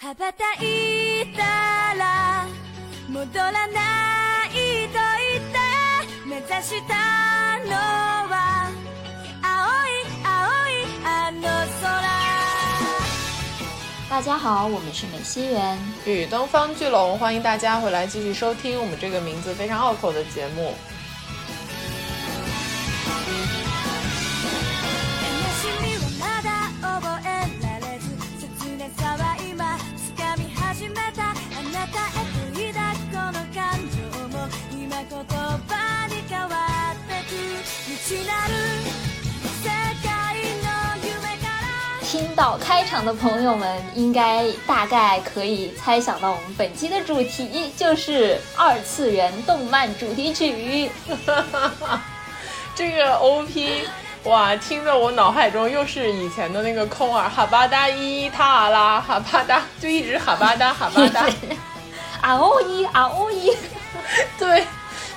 羽ばたいたら戻らないと言って目指したのは青い青いあの空大家好，我们是美西园。与东方巨龙，欢迎大家回来继续收听我们这个名字非常拗口的节目。 听到开场的朋友们，应该大概可以猜想到我们本期的主题就是二次元动漫主题曲。这个 OP，哇，听着我脑海中又是以前的那个空耳哈巴达伊塔拉哈巴达，就一直哈巴达哈巴达。啊哦一啊哦一，对，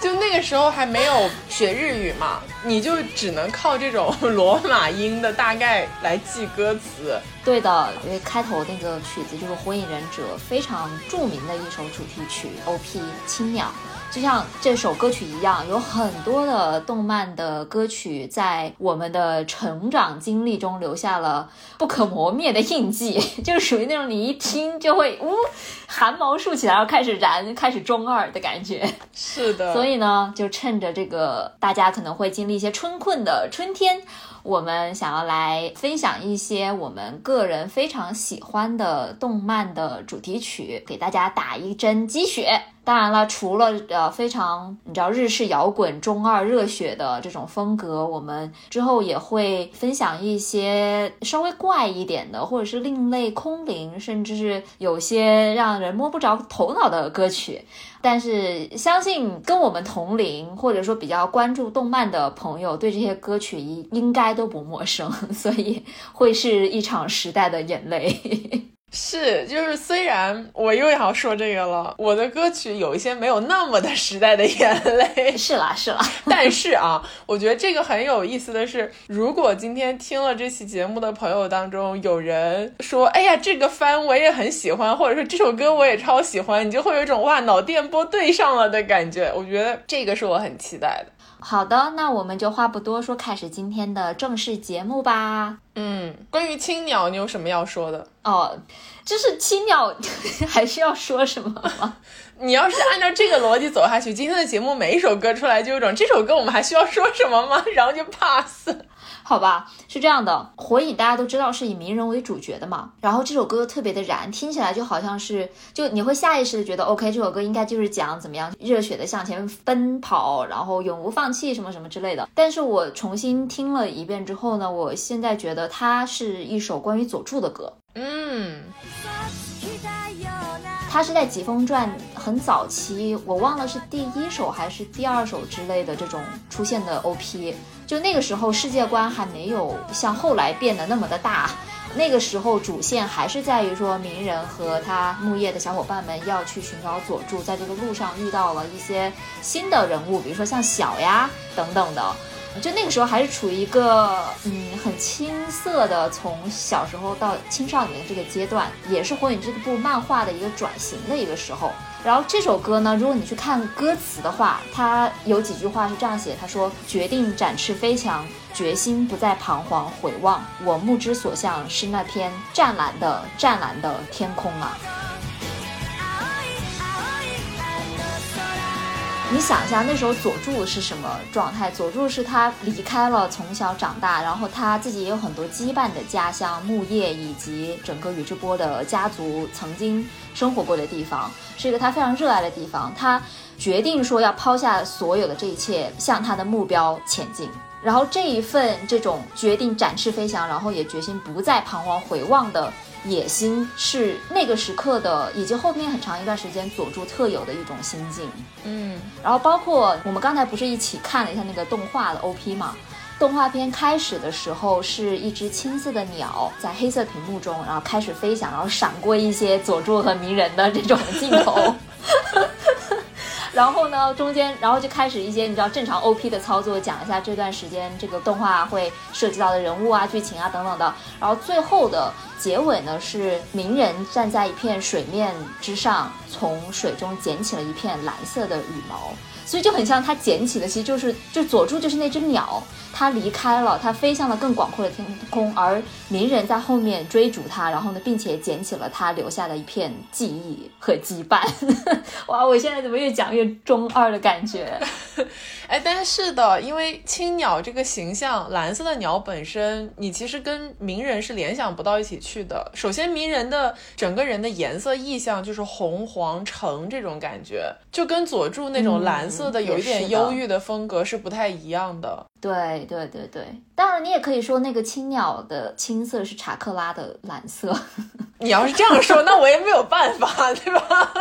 就那个时候还没有学日语嘛，你就只能靠这种 罗马音的大概来记歌词。对的，因为开头那个曲子就是《火影忍者》非常著名的一首主题曲 OP《青鸟》。就像这首歌曲一样，有很多的动漫的歌曲在我们的成长经历中留下了不可磨灭的印记，就是属于那种你一听就会呜汗毛竖起来，然后开始燃，开始中二的感觉。是的，所以呢，就趁着这个大家可能会经历一些春困的春天，我们想要来分享一些我们个人非常喜欢的动漫的主题曲，给大家打一针鸡血。当然了，除了呃非常你知道日式摇滚中二热血的这种风格，我们之后也会分享一些稍微怪一点的，或者是另类空灵，甚至是有些让人摸不着头脑的歌曲。但是相信跟我们同龄或者说比较关注动漫的朋友，对这些歌曲应应该都不陌生，所以会是一场时代的眼泪。是，就是虽然我又要说这个了，我的歌曲有一些没有那么的时代的眼泪，是啦是啦，但是啊，我觉得这个很有意思的是，如果今天听了这期节目的朋友当中有人说，哎呀，这个番我也很喜欢，或者说这首歌我也超喜欢，你就会有一种哇脑电波对上了的感觉。我觉得这个是我很期待的。好的，那我们就话不多说，开始今天的正式节目吧。嗯，关于青鸟，你有什么要说的？哦，就是青鸟，还需要说什么吗？你要是按照这个逻辑走下去，今天的节目每一首歌出来就有种这首歌我们还需要说什么吗？然后就 pass。好吧，是这样的，火影大家都知道是以鸣人为主角的嘛，然后这首歌特别的燃，听起来就好像是，就你会下意识的觉得，OK，这首歌应该就是讲怎么样热血的向前奔跑，然后永无放弃什么什么之类的。但是我重新听了一遍之后呢，我现在觉得它是一首关于佐助的歌。嗯，它是在《疾风传》很早期，我忘了是第一首还是第二首之类的这种出现的 OP。就那个时候世界观还没有像后来变得那么的大，那个时候主线还是在于说鸣人和他木叶的小伙伴们要去寻找佐助，在这个路上遇到了一些新的人物，比如说像小呀等等的。就那个时候还是处于一个嗯很青涩的从小时候到青少年这个阶段，也是火影这部漫画的一个转型的一个时候。然后这首歌呢，如果你去看歌词的话，它有几句话是这样写：他说，决定展翅飞翔，决心不再彷徨回望，我目之所向是那片湛蓝的湛蓝的天空啊。你想一下，那时候佐助是什么状态？佐助是他离开了从小长大，然后他自己也有很多羁绊的家乡木叶，以及整个宇智波的家族曾经生活过的地方，是一个他非常热爱的地方。他决定说要抛下所有的这一切，向他的目标前进。然后这一份这种决定展翅飞翔，然后也决心不再彷徨回望的。野心是那个时刻的，以及后面很长一段时间佐助特有的一种心境。嗯，然后包括我们刚才不是一起看了一下那个动画的 OP 嘛？动画片开始的时候是一只青色的鸟在黑色屏幕中，然后开始飞翔，然后闪过一些佐助和鸣人的这种镜头。然后呢，中间然后就开始一些你知道正常 OP 的操作，讲一下这段时间这个动画会涉及到的人物啊、剧情啊等等的。然后最后的结尾呢是鸣人站在一片水面之上，从水中捡起了一片蓝色的羽毛。所以就很像他捡起的，其实就是就佐助就是那只鸟，他离开了，他飞向了更广阔的天空，而鸣人在后面追逐他，然后呢，并且捡起了他留下的一片记忆和羁绊。哇，我现在怎么越讲越中二的感觉？哎，但是的，因为青鸟这个形象，蓝色的鸟本身，你其实跟鸣人是联想不到一起去的。首先，鸣人的整个人的颜色意象就是红、黄、橙这种感觉，就跟佐助那种蓝色的有一点忧郁的风格是不太一样的。对对对对，当然你也可以说那个青鸟的青色是查克拉的蓝色。你要是这样说，那我也没有办法，对吧？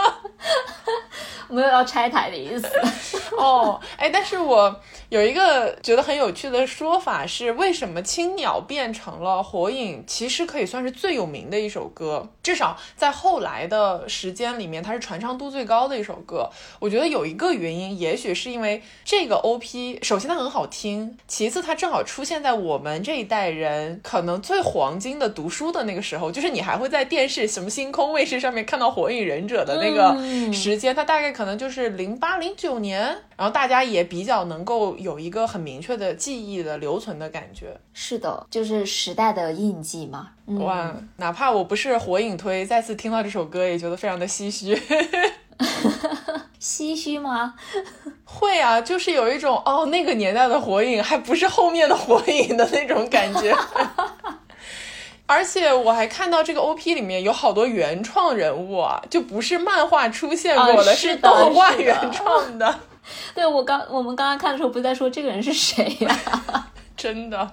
没有要拆台的意思。哦，哎，但是我有一个觉得很有趣的说法是，为什么青鸟变成了火影？其实可以算是最有名的一首歌，至少在后来的时间里面，它是传唱度最高的一首歌。我觉得有一个原因，也许是因为这个 OP，首先它很好听，其次它正好出现在我们这一代人可能最黄金的读书的那个时候，就是你还会在电视什么星空卫视上面看到火影忍者的那个时间，它大概可能就是零八零九年，然后大家也比较能够有一个很明确的记忆的留存的感觉。是的，就是时代的印记嘛。哇，哪怕我不是火影推，再次听到这首歌也觉得非常的唏嘘。唏嘘吗？会啊，就是有一种哦，那个年代的火影还不是后面的火影的那种感觉。而且我还看到这个 OP 里面有好多原创人物啊，就不是漫画出现过的，是动画原创的。对我刚我们刚刚看的时候，不是在说这个人是谁呀？真的。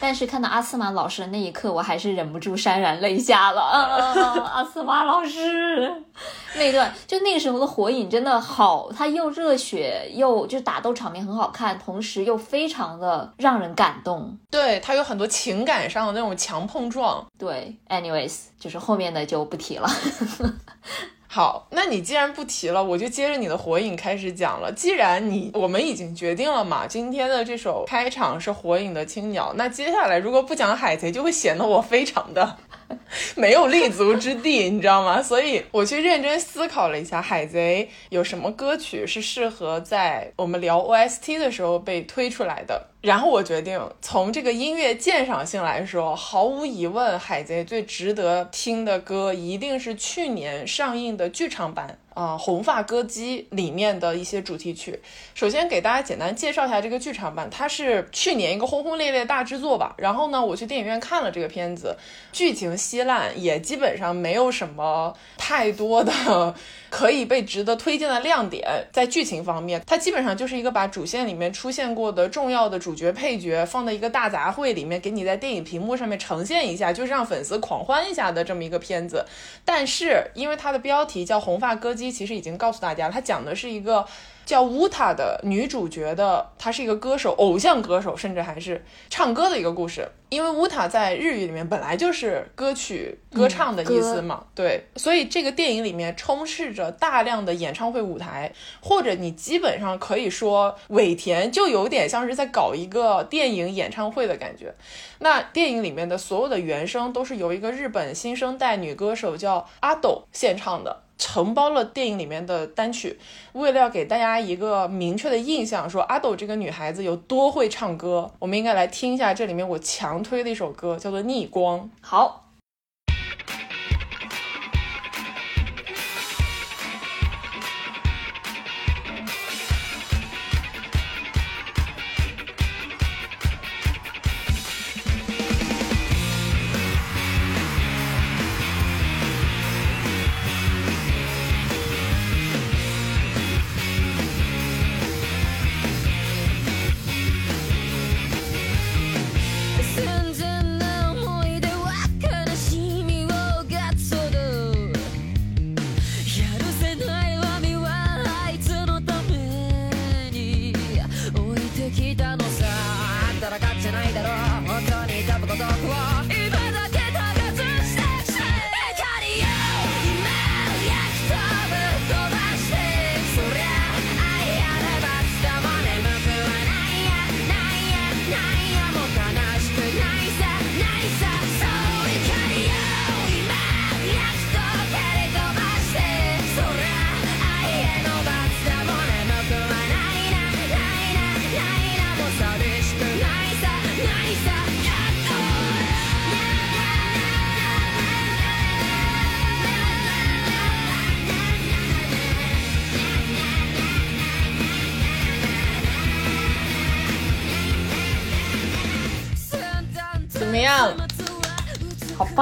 但是看到阿斯玛老师的那一刻，我还是忍不住潸然泪下了。阿斯玛老师 那段，就那个时候的火影真的好，他又热血又就打斗场面很好看，同时又非常的让人感动。对他有很多情感上的那种强碰撞。对，anyways，就是后面的就不提了。好，那你既然不提了，我就接着你的火影开始讲了。既然你我们已经决定了嘛，今天的这首开场是火影的青鸟，那接下来如果不讲海贼，就会显得我非常的 没有立足之地，你知道吗？所以我去认真思考了一下，海贼有什么歌曲是适合在我们聊 OST 的时候被推出来的。然后我决定，从这个音乐鉴赏性来说，毫无疑问，《海贼》最值得听的歌一定是去年上映的剧场版。啊，《红发歌姬》里面的一些主题曲。首先给大家简单介绍一下这个剧场版，它是去年一个轰轰烈烈大制作吧。然后呢，我去电影院看了这个片子，剧情稀烂，也基本上没有什么太多的 可以被值得推荐的亮点。在剧情方面，它基本上就是一个把主线里面出现过的重要的主。角配角放在一个大杂烩里面，给你在电影屏幕上面呈现一下，就是让粉丝狂欢一下的这么一个片子。但是因为它的标题叫《红发歌姬》，其实已经告诉大家，它讲的是一个。叫乌塔的女主角的，她是一个歌手，偶像歌手，甚至还是唱歌的一个故事。因为乌塔在日语里面本来就是歌曲、歌唱的意思嘛，对，所以这个电影里面充斥着大量的演唱会舞台，或者你基本上可以说尾田就有点像是在搞一个电影演唱会的感觉。那电影里面的所有的原声都是由一个日本新生代女歌手叫阿斗献唱的。承包了电影里面的单曲，为了要给大家一个明确的印象，说阿斗这个女孩子有多会唱歌，我们应该来听一下这里面我强推的一首歌，叫做《逆光》。好。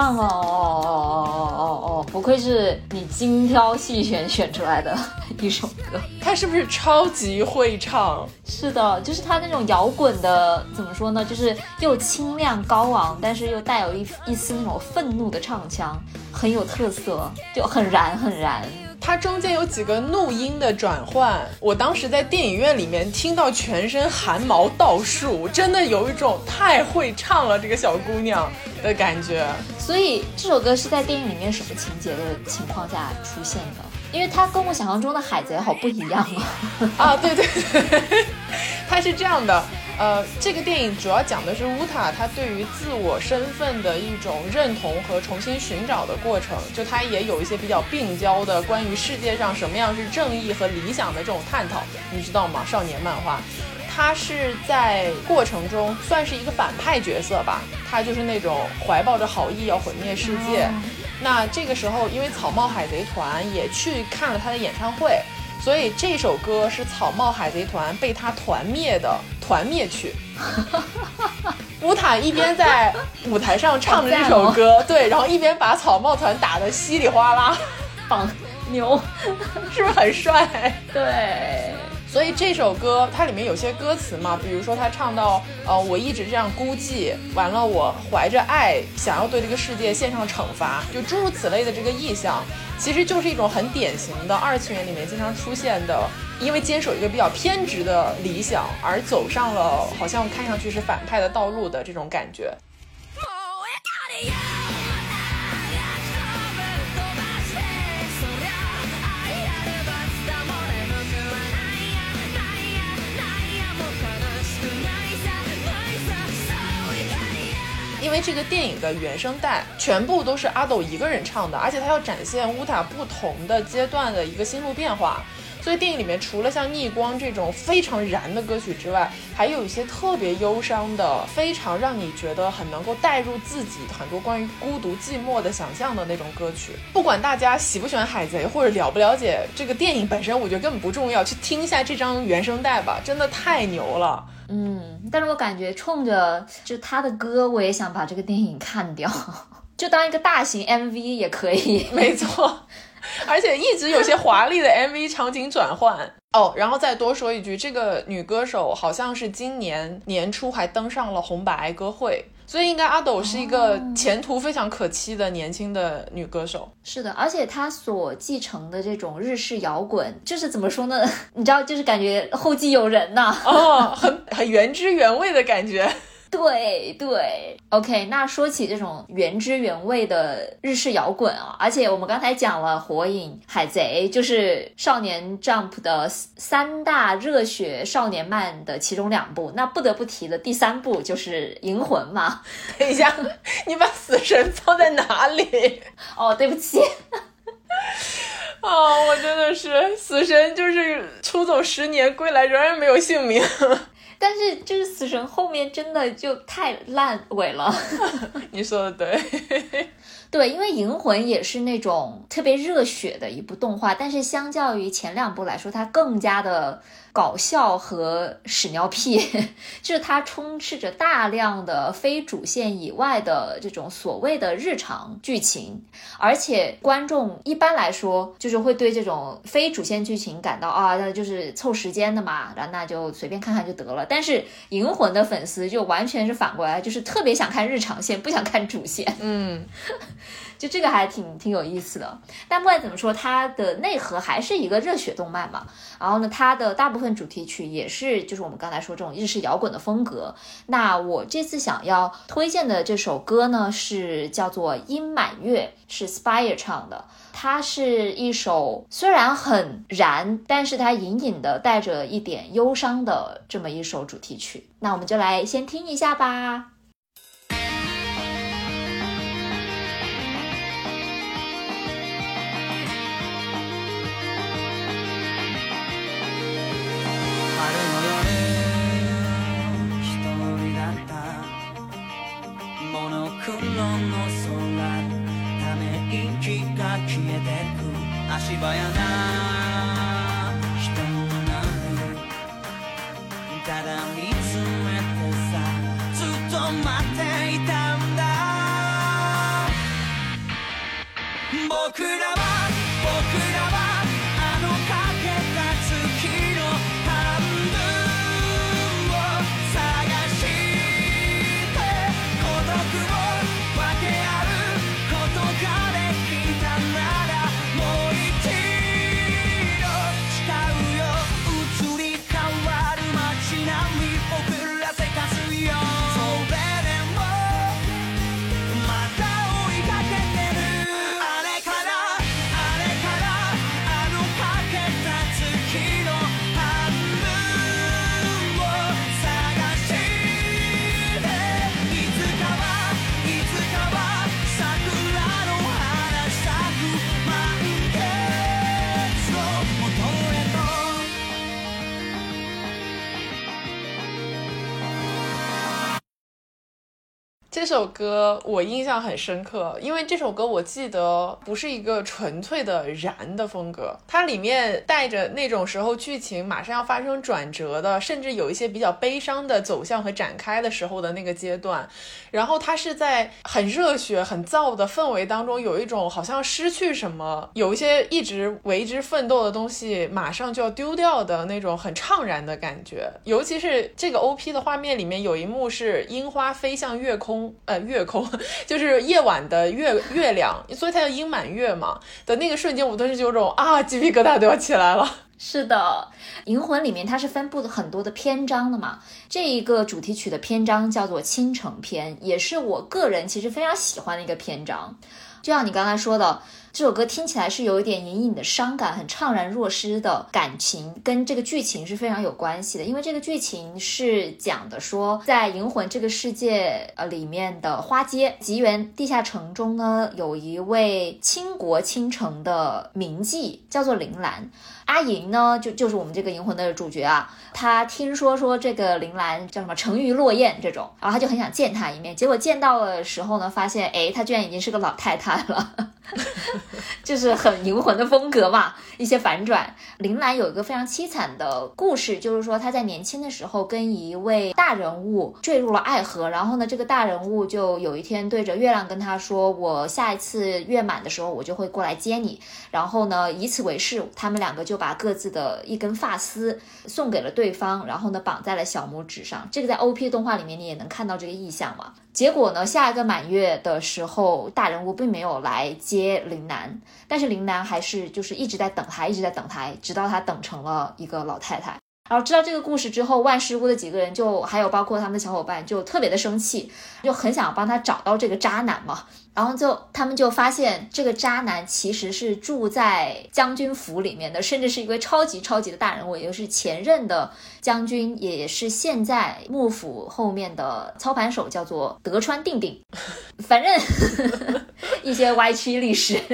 棒哦哦哦哦哦哦！不愧是你精挑细选选出来的 一首歌。他是不是超级会唱？是的，就是他那种摇滚的，怎么说呢？就是又清亮高昂，但是又带有一一丝那种愤怒的唱腔，很有特色，就很燃很燃。它中间有几个怒音的转换，我当时在电影院里面听到全身汗毛倒竖，真的有一种太会唱了这个小姑娘的感觉。所以这首歌是在电影里面什么情节的情况下出现的？因为它跟我想象中的海贼好不一样啊！啊，对对对，它是这样的。呃，这个电影主要讲的是乌塔他对于自我身份的一种认同和重新寻找的过程，就他也有一些比较病娇的关于世界上什么样是正义和理想的这种探讨，你知道吗？少年漫画，他是在过程中算是一个反派角色吧，他就是那种怀抱着好意要毁灭世界。那这个时候，因为草帽海贼团也去看了他的演唱会。所以这首歌是草帽海贼团被他团灭的团灭曲。乌塔一边在舞台上唱着这首歌，对，然后一边把草帽团打得稀里哗啦，棒牛，是不是很帅？对。所以这首歌它里面有些歌词嘛，比如说他唱到，呃，我一直这样孤寂，完了我怀着爱想要对这个世界献上惩罚，就诸如此类的这个意象，其实就是一种很典型的二次元里面经常出现的，因为坚守一个比较偏执的理想而走上了好像看上去是反派的道路的这种感觉。因为这个电影的原声带全部都是阿斗一个人唱的，而且他要展现乌塔不同的阶段的一个心路变化，所以电影里面除了像逆光这种非常燃的歌曲之外，还有一些特别忧伤的，非常让你觉得很能够带入自己很多关于孤独寂寞的想象的那种歌曲。不管大家喜不喜欢海贼，或者了不了解这个电影本身，我觉得根本不重要，去听一下这张原声带吧，真的太牛了。嗯，但是我感觉冲着就他的歌，我也想把这个电影看掉，就当一个大型 MV 也可以。没错，而且一直有些华丽的 MV 场景转换哦。然后再多说一句，这个女歌手好像是今年年初还登上了红白歌会。所以应该阿斗是一个前途非常可期的年轻的女歌手。是的，而且她所继承的这种日式摇滚，就是怎么说呢？你知道，就是感觉后继有人呐。哦，很很原汁原味的感觉。对对，OK。那说起这种原汁原味的日式摇滚啊，而且我们刚才讲了《火影》《海贼》，就是少年 Jump 的三大热血少年漫的其中两部。那不得不提的第三部就是《银魂》嘛。等一下，你把死神放在哪里？哦，对不起。哦，我真的是死神，就是出走十年归来仍然没有姓名。但是就是死神后面真的就太烂尾了，你说的对，对，因为银魂也是那种特别热血的一部动画，但是相较于前两部来说，它更加的。搞笑和屎尿屁，就是它充斥着大量的非主线以外的这种所谓的日常剧情，而且观众一般来说就是会对这种非主线剧情感到啊，那就是凑时间的嘛，然后那就随便看看就得了。但是银魂的粉丝就完全是反过来，就是特别想看日常线，不想看主线。嗯。就这个还挺挺有意思的，但不管怎么说，它的内核还是一个热血动漫嘛。然后呢，它的大部分主题曲也是就是我们刚才说这种日式摇滚的风格。那我这次想要推荐的这首歌呢，是叫做《阴满月》，是 Spire 唱的。它是一首虽然很燃，但是它隐隐的带着一点忧伤的这么一首主题曲。那我们就来先听一下吧。足早な。人のなただ見つめてさずっと待っていたんだ。僕らは这首歌我印象很深刻，因为这首歌我记得不是一个纯粹的燃的风格，它里面带着那种时候剧情马上要发生转折的，甚至有一些比较悲伤的走向和展开的时候的那个阶段。然后它是在很热血、很燥的氛围当中，有一种好像失去什么，有一些一直为之奋斗的东西马上就要丢掉的那种很怅然的感觉。尤其是这个 OP 的画面里面有一幕是樱花飞向月空，呃，月空 就是夜晚的月月亮，所以它叫樱满月嘛的那个瞬间，我顿时就有种啊鸡皮疙瘩都要起来了。是的，《银魂》里面它是分布的很多的篇章的嘛。这一个主题曲的篇章叫做《倾城篇》，也是我个人其实非常喜欢的一个篇章。就像你刚才说的，这首歌听起来是有一点隐隐的伤感，很怅然若失的感情，跟这个剧情是非常有关系的。因为这个剧情是讲的说，在银魂这个世界呃里面的花街吉原地下城中呢，有一位倾国倾城的名妓，叫做铃兰。阿银呢，就就是我们这个银魂的主角啊，他听说说这个铃兰叫什么沉鱼落雁这种，然后他就很想见她一面，结果见到的时候呢，发现哎，她居然已经是个老太太了，就是很银魂的风格嘛，一些反转。铃兰有一个非常凄惨的故事，就是说她在年轻的时候跟一位大人物坠入了爱河，然后呢，这个大人物就有一天对着月亮跟她说：“我下一次月满的时候，我就会过来接你。”然后呢，以此为誓，他们两个就把各自的一根发丝送给了对方，然后呢，绑在了小拇指上。这个在 OP 动画里面你也能看到这个意象嘛。结果呢，下一个满月的时候，大人物并没有来接林楠，但是林楠还是就是一直在等他，一直在等他，直到他等成了一个老太太。然后知道这个故事之后，万事屋的几个人就还有包括他们的小伙伴就特别的生气，就很想帮他找到这个渣男嘛。然后就他们就发现这个渣男其实是住在将军府里面的，甚至是一位超级超级的大人物，也就是前任的将军，也是现在幕府后面的操盘手，叫做德川定定。反正一些歪曲历史。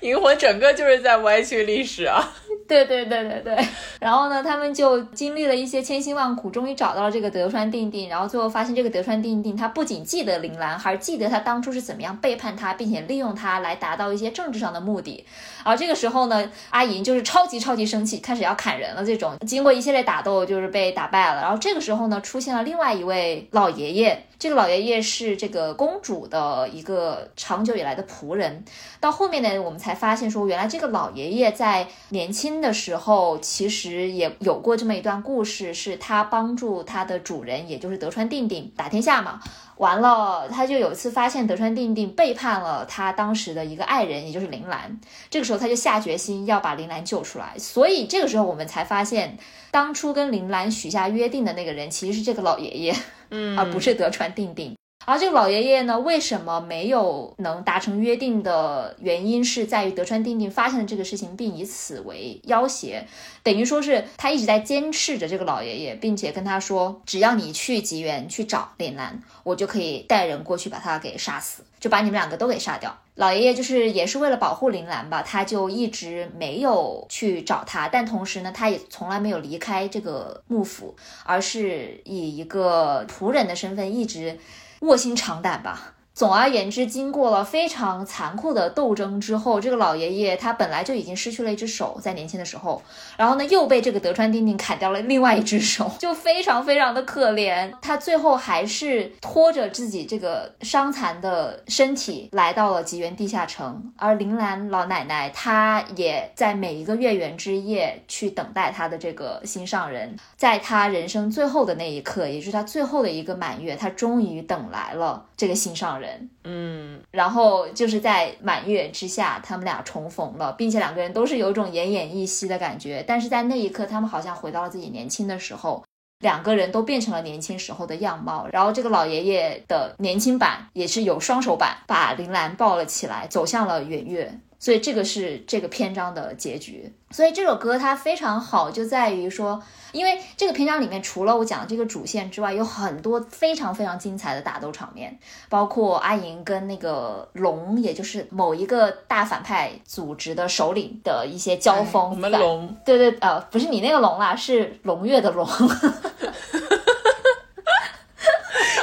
银魂整个就是在歪曲历史啊！对对对对对，然后呢，他们就经历了一些千辛万苦，终于找到了这个德川定定，然后最后发现这个德川定定他不仅记得铃兰，还记得他当初是怎么样背叛他，并且利用他来达到一些政治上的目的。而这个时候呢，阿银就是超级超级生气，开始要砍人了。这种经过一系列打斗，就是被打败了。然后这个时候呢，出现了另外一位老爷爷，这个老爷爷是这个公主的一个长久以来的仆人。到后面呢，我们才发现说，原来这个老爷爷在年轻的时候，其实也有过这么一段故事，是他帮助他的主人，也就是德川定定打天下嘛。完了，他就有一次发现德川定定背叛了他当时的一个爱人，也就是铃兰。这个时候他就下决心要把铃兰救出来。所以这个时候我们才发现，当初跟铃兰许下约定的那个人其实是这个老爷爷，嗯，而不是德川定定。而这个老爷爷呢，为什么没有能达成约定的原因，是在于德川定定发现了这个事情，并以此为要挟，等于说是他一直在监视着这个老爷爷，并且跟他说，只要你去吉原去找莲兰，我就可以带人过去把他给杀死，就把你们两个都给杀掉。老爷爷就是也是为了保护铃兰吧，他就一直没有去找他，但同时呢，他也从来没有离开这个幕府，而是以一个仆人的身份一直。卧薪尝胆吧，总而言之，经过了非常残酷的斗争之后，这个老爷爷他本来就已经失去了一只手，在年轻的时候，然后呢又被这个德川定定砍掉了另外一只手，就非常非常的可怜。他最后还是拖着自己这个伤残的身体来到了吉原地下城，而铃兰老奶奶她也在每一个月圆之夜去等待她的这个心上人，在她人生最后的那一刻，也就是她最后的一个满月，她终于等来了这个心上人。嗯，然后就是在满月之下，他们俩重逢了，并且两个人都是有种奄奄一息的感觉。但是在那一刻，他们好像回到了自己年轻的时候，两个人都变成了年轻时候的样貌。然后这个老爷爷的年轻版也是有双手版，把铃兰抱了起来，走向了圆月。所以这个是这个篇章的结局。所以这首歌它非常好，就在于说，因为这个篇章里面除了我讲的这个主线之外，有很多非常非常精彩的打斗场面，包括阿银跟那个龙，也就是某一个大反派组织的首领的一些交锋。我们反龙，对对呃，不是你那个龙啦，是龙月的龙。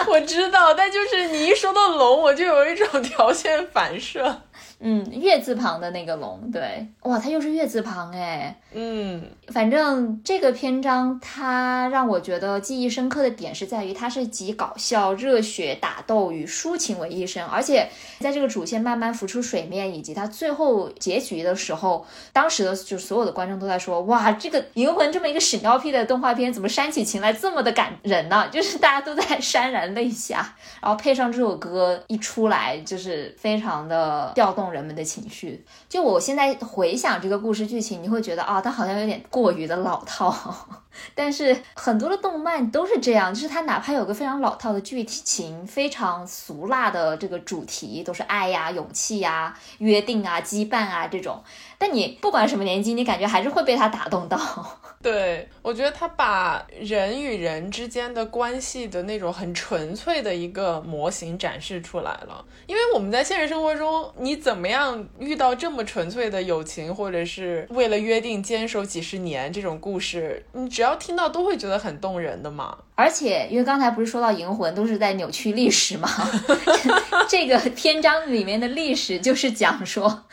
我知道，但就是你一说到龙，我就有一种条件反射。嗯，月字旁的那个龙，对，哇，它又是月字旁哎。嗯，反正这个篇章它让我觉得记忆深刻的点是在于，它是集搞笑、热血、打斗与抒情为一身，而且在这个主线慢慢浮出水面，以及它最后结局的时候，当时的就所有的观众都在说，哇，这个《银魂》这么一个屎尿屁的动画片，怎么煽起情来这么的感人呢？就是大家都在潸然泪下，然后配上这首歌一出来，就是非常的调动人们的情绪。就我现在回想这个故事剧情，你会觉得啊，它好像有点过于的老套。但是很多的动漫都是这样，就是它哪怕有个非常老套的剧情，非常俗辣的这个主题，都是爱呀、勇气呀、约定啊、羁绊啊这种。但你不管什么年纪，你感觉还是会被它打动到。对，我觉得他把人与人之间的关系的那种很纯粹的一个模型展示出来了。因为我们在现实生活中，你怎么样遇到这么纯粹的友情，或者是为了约定坚守几十年这种故事，你只要听到都会觉得很动人的嘛。而且，因为刚才不是说到银魂都是在扭曲历史嘛？这个篇章里面的历史就是讲说。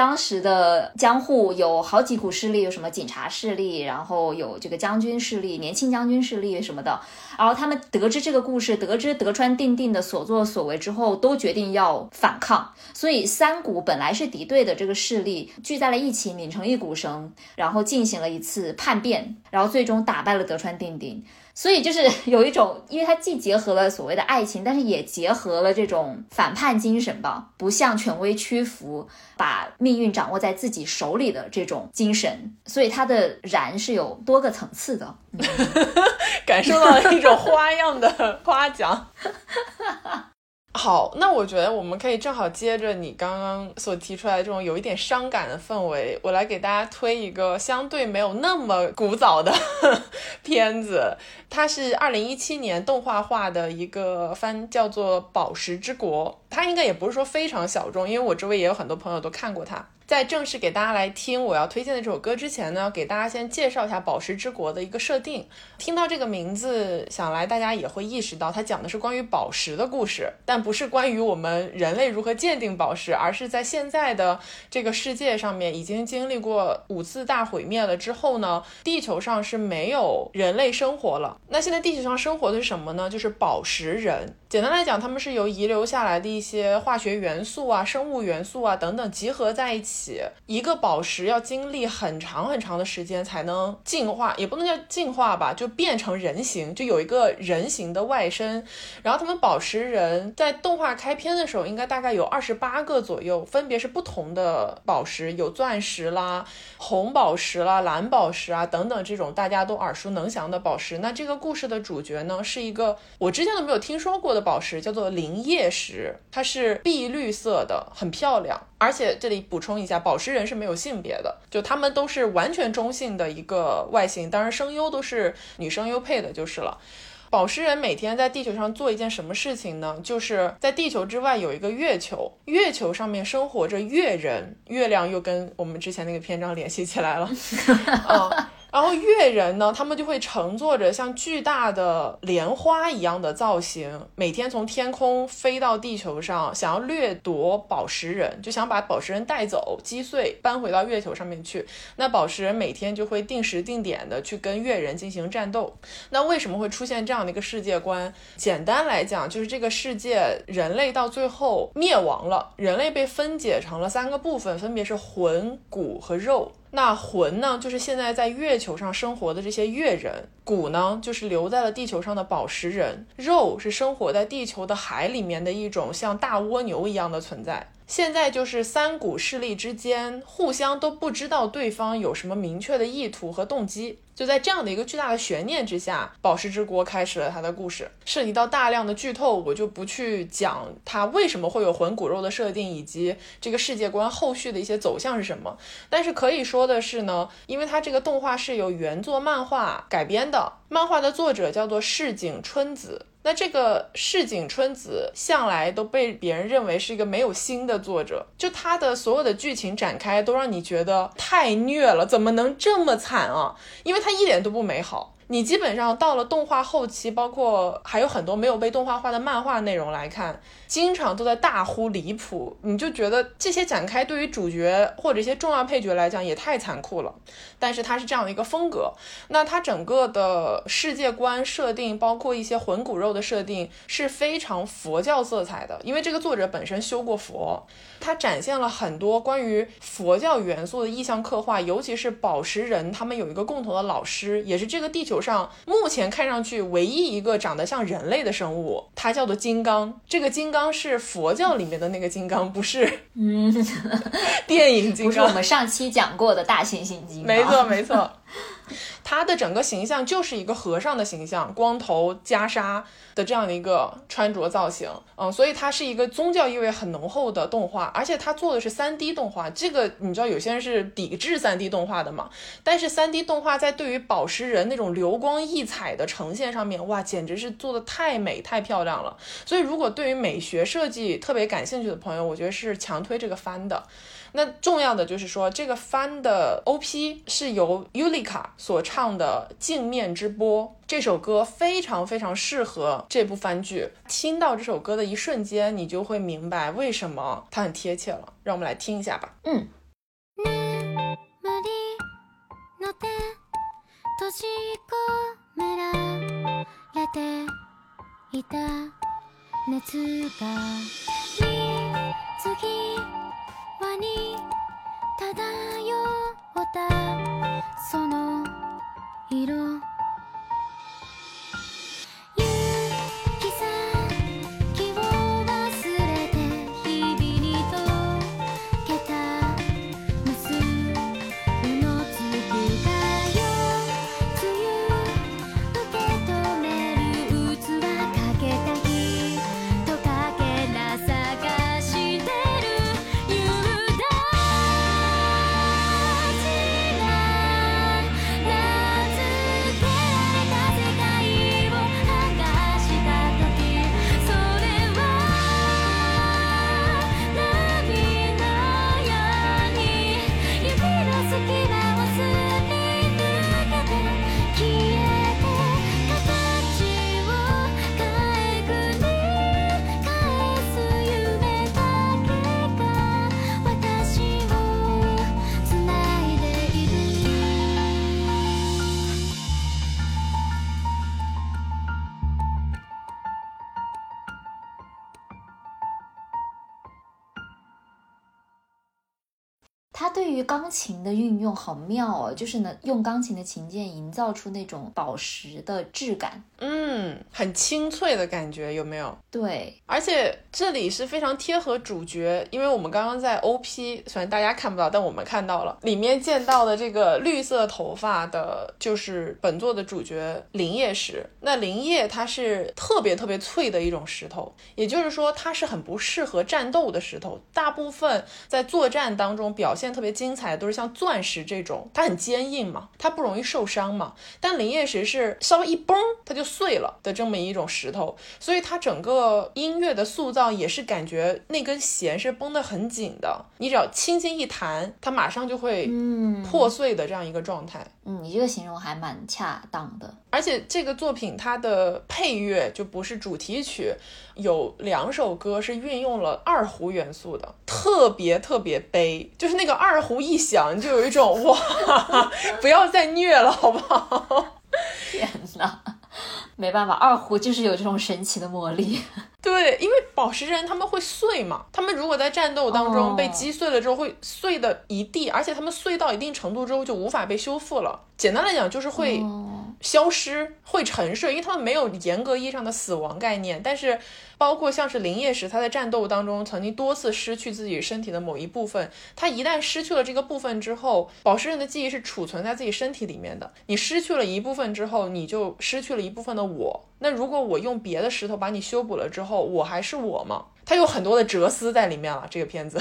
当时的江户有好几股势力，有什么警察势力，然后有这个将军势力、年轻将军势力什么的。然后他们得知这个故事，得知德川定定的所作所为之后，都决定要反抗。所以三股本来是敌对的这个势力聚在了一起，拧成一股绳，然后进行了一次叛变，然后最终打败了德川定定。所以就是 有一种，因为它既结合了所谓的爱情，但是也结合了这种反叛精神吧，不向权威屈服，把命运掌握在自己手里的这种精神。所以它的燃是有多个层次的，感受到了一种花样的夸奖。好，那我觉得我们可以正好接着你刚刚所提出来的这种有一点伤感的氛围，我来给大家推一个相对没有那么古早的 片子，它是二零一七年动画化的一个番，叫做《宝石之国》。它应该也不是说非常小众，因为我周围也有很多朋友都看过它。在正式给大家来听我要推荐的这首歌之前呢，给大家先介绍一下《宝石之国》的一个设定。听到这个名字，想来大家也会意识到，它讲的是关于宝石的故事，但不是关于我们人类如何鉴定宝石，而是在现在的这个世界上面，已经经历过五次大毁灭了之后呢，地球上是没有人类生活了。那现在地球上生活的是什么呢？就是宝石人。简单来讲，他们是由遗留下来的一些化学元素啊、生物元素啊等等集合在一起。一个宝石要经历很长很长的时间才能进化，也不能叫进化吧，就变成人形，就有一个人形的外身。然后他们宝石人在动画开篇的时候，应该大概有二十八个左右，分别是不同的宝石，有钻石啦、红宝石啦、蓝宝石啊等等这种大家都耳熟能详的宝石。那这个故事的主角呢，是一个我之前都没有听说过的。宝石叫做灵叶石，它是碧绿色的，很漂亮。而且这里补充一下，宝石人是没有性别的，就他们都是完全中性的一个外形，当然声优都是女声优配的，就是了。宝石人每天在地球上做一件什么事情呢？就是在地球之外有一个月球，月球上面生活着月人，月亮又跟我们之前那个篇章联系起来了。嗯，然后月人呢，他们就会乘坐着像巨大的莲花一样的造型，每天从天空飞到地球上，想要掠夺宝石人，就想把宝石人带走，击碎，搬回到月球上面去。那宝石人每天就会定时定点的去跟月人进行战斗。那为什么会出现这样的一个世界观？简单来讲，就是这个世界人类到最后灭亡了，人类被分解成了三个部分，分别是魂、骨和肉。那魂呢，就是现在在月球上生活的这些月人；骨呢，就是留在了地球上的宝石人；肉是生活在地球的海里面的一种像大蜗牛一样的存在。现在就是三股势力之间互相都不知道对方有什么明确的意图和动机。就在这样的一个巨大的悬念之下，宝石之国开始了它的故事，涉及到大量的剧透，我就不去讲它为什么会有魂骨肉的设定，以及这个世界观后续的一些走向是什么。但是可以说的是呢，因为它这个动画是由原作漫画改编的，漫画的作者叫做市井春子。那这个市井春子向来都被别人认为是一个没有心的作者，就他的所有的剧情展开都让你觉得太虐了，怎么能这么惨啊？因为他一点都不美好。你基本上到了动画后期，包括还有很多没有被动画化的漫画内容来看，经常都在大呼离谱。你就觉得这些展开对于主角或者一些重要配角来讲也太残酷了。但是它是这样的一个风格，那它整个的世界观设定，包括一些魂骨肉的设定是非常佛教色彩的，因为这个作者本身修过佛，他展现了很多关于佛教元素的意象刻画，尤其是宝石人，他们有一个共同的老师，也是这个地球。上目前看上去唯一一个长得像人类的生物，它叫做金刚。这个金刚是佛教里面的那个金刚，不是嗯，电影金刚。不是我们上期讲过的大猩猩金刚。没错，没错。他的整个形象就是一个和尚的形象，光头袈裟的这样的一个穿着造型，嗯，所以它是一个宗教意味很浓厚的动画，而且他做的是三 D 动画。这个你知道有些人是抵制三 D 动画的嘛？但是三 D 动画在对于宝石人那种流光溢彩的呈现上面，哇，简直是做的太美太漂亮了。所以如果对于美学设计特别感兴趣的朋友，我觉得是强推这个番的。那重要的就是说，这个番的 OP 是由 Yulika 所唱的《镜面之波》这首歌，非常非常适合这部番剧。听到这首歌的一瞬间，你就会明白为什么它很贴切了。让我们来听一下吧。嗯。輪に漂ったその色对于钢琴的运用好妙哦，就是能用钢琴的琴键营造出那种宝石的质感，嗯，很清脆的感觉，有没有？对，而且这里是非常贴合主角，因为我们刚刚在 OP，虽然大家看不到，但我们看到了里面见到的这个绿色头发的，就是本作的主角林叶石。那林叶它是特别特别脆的一种石头，也就是说它是很不适合战斗的石头，大部分在作战当中表现特别。精彩的都是像钻石这种，它很坚硬嘛，它不容易受伤嘛。但灵叶石是稍微一崩，它就碎了的这么一种石头，所以它整个音乐的塑造也是感觉那根弦是绷得很紧的，你只要轻轻一弹，它马上就会嗯破碎的这样一个状态。嗯，你这个形容还蛮恰当的。而且这个作品它的配乐就不是主题曲，有两首歌是运用了二胡元素的，特别特别悲，就是那个二胡一响，就有一种哇，不要再虐了，好不好？天哪，没办法，二胡就是有这种神奇的魔力。对，因为宝石人他们会碎嘛，他们如果在战斗当中哦被击碎了之后，会碎的一地，而且他们碎到一定程度之后就无法被修复了。简单来讲，就是会哦消失、会沉睡，因为他们没有严格意义上的死亡概念。但是，包括像是林业时，他在战斗当中曾经多次失去自己身体的某一部分，他一旦失去了这个部分之后，宝石人的记忆是储存在自己身体里面的。你失去了一部分之后，你就失去了一部分的我。那如果我用别的石头把你修补了之后，我还是我吗？它有很多的哲思在里面了。这个片子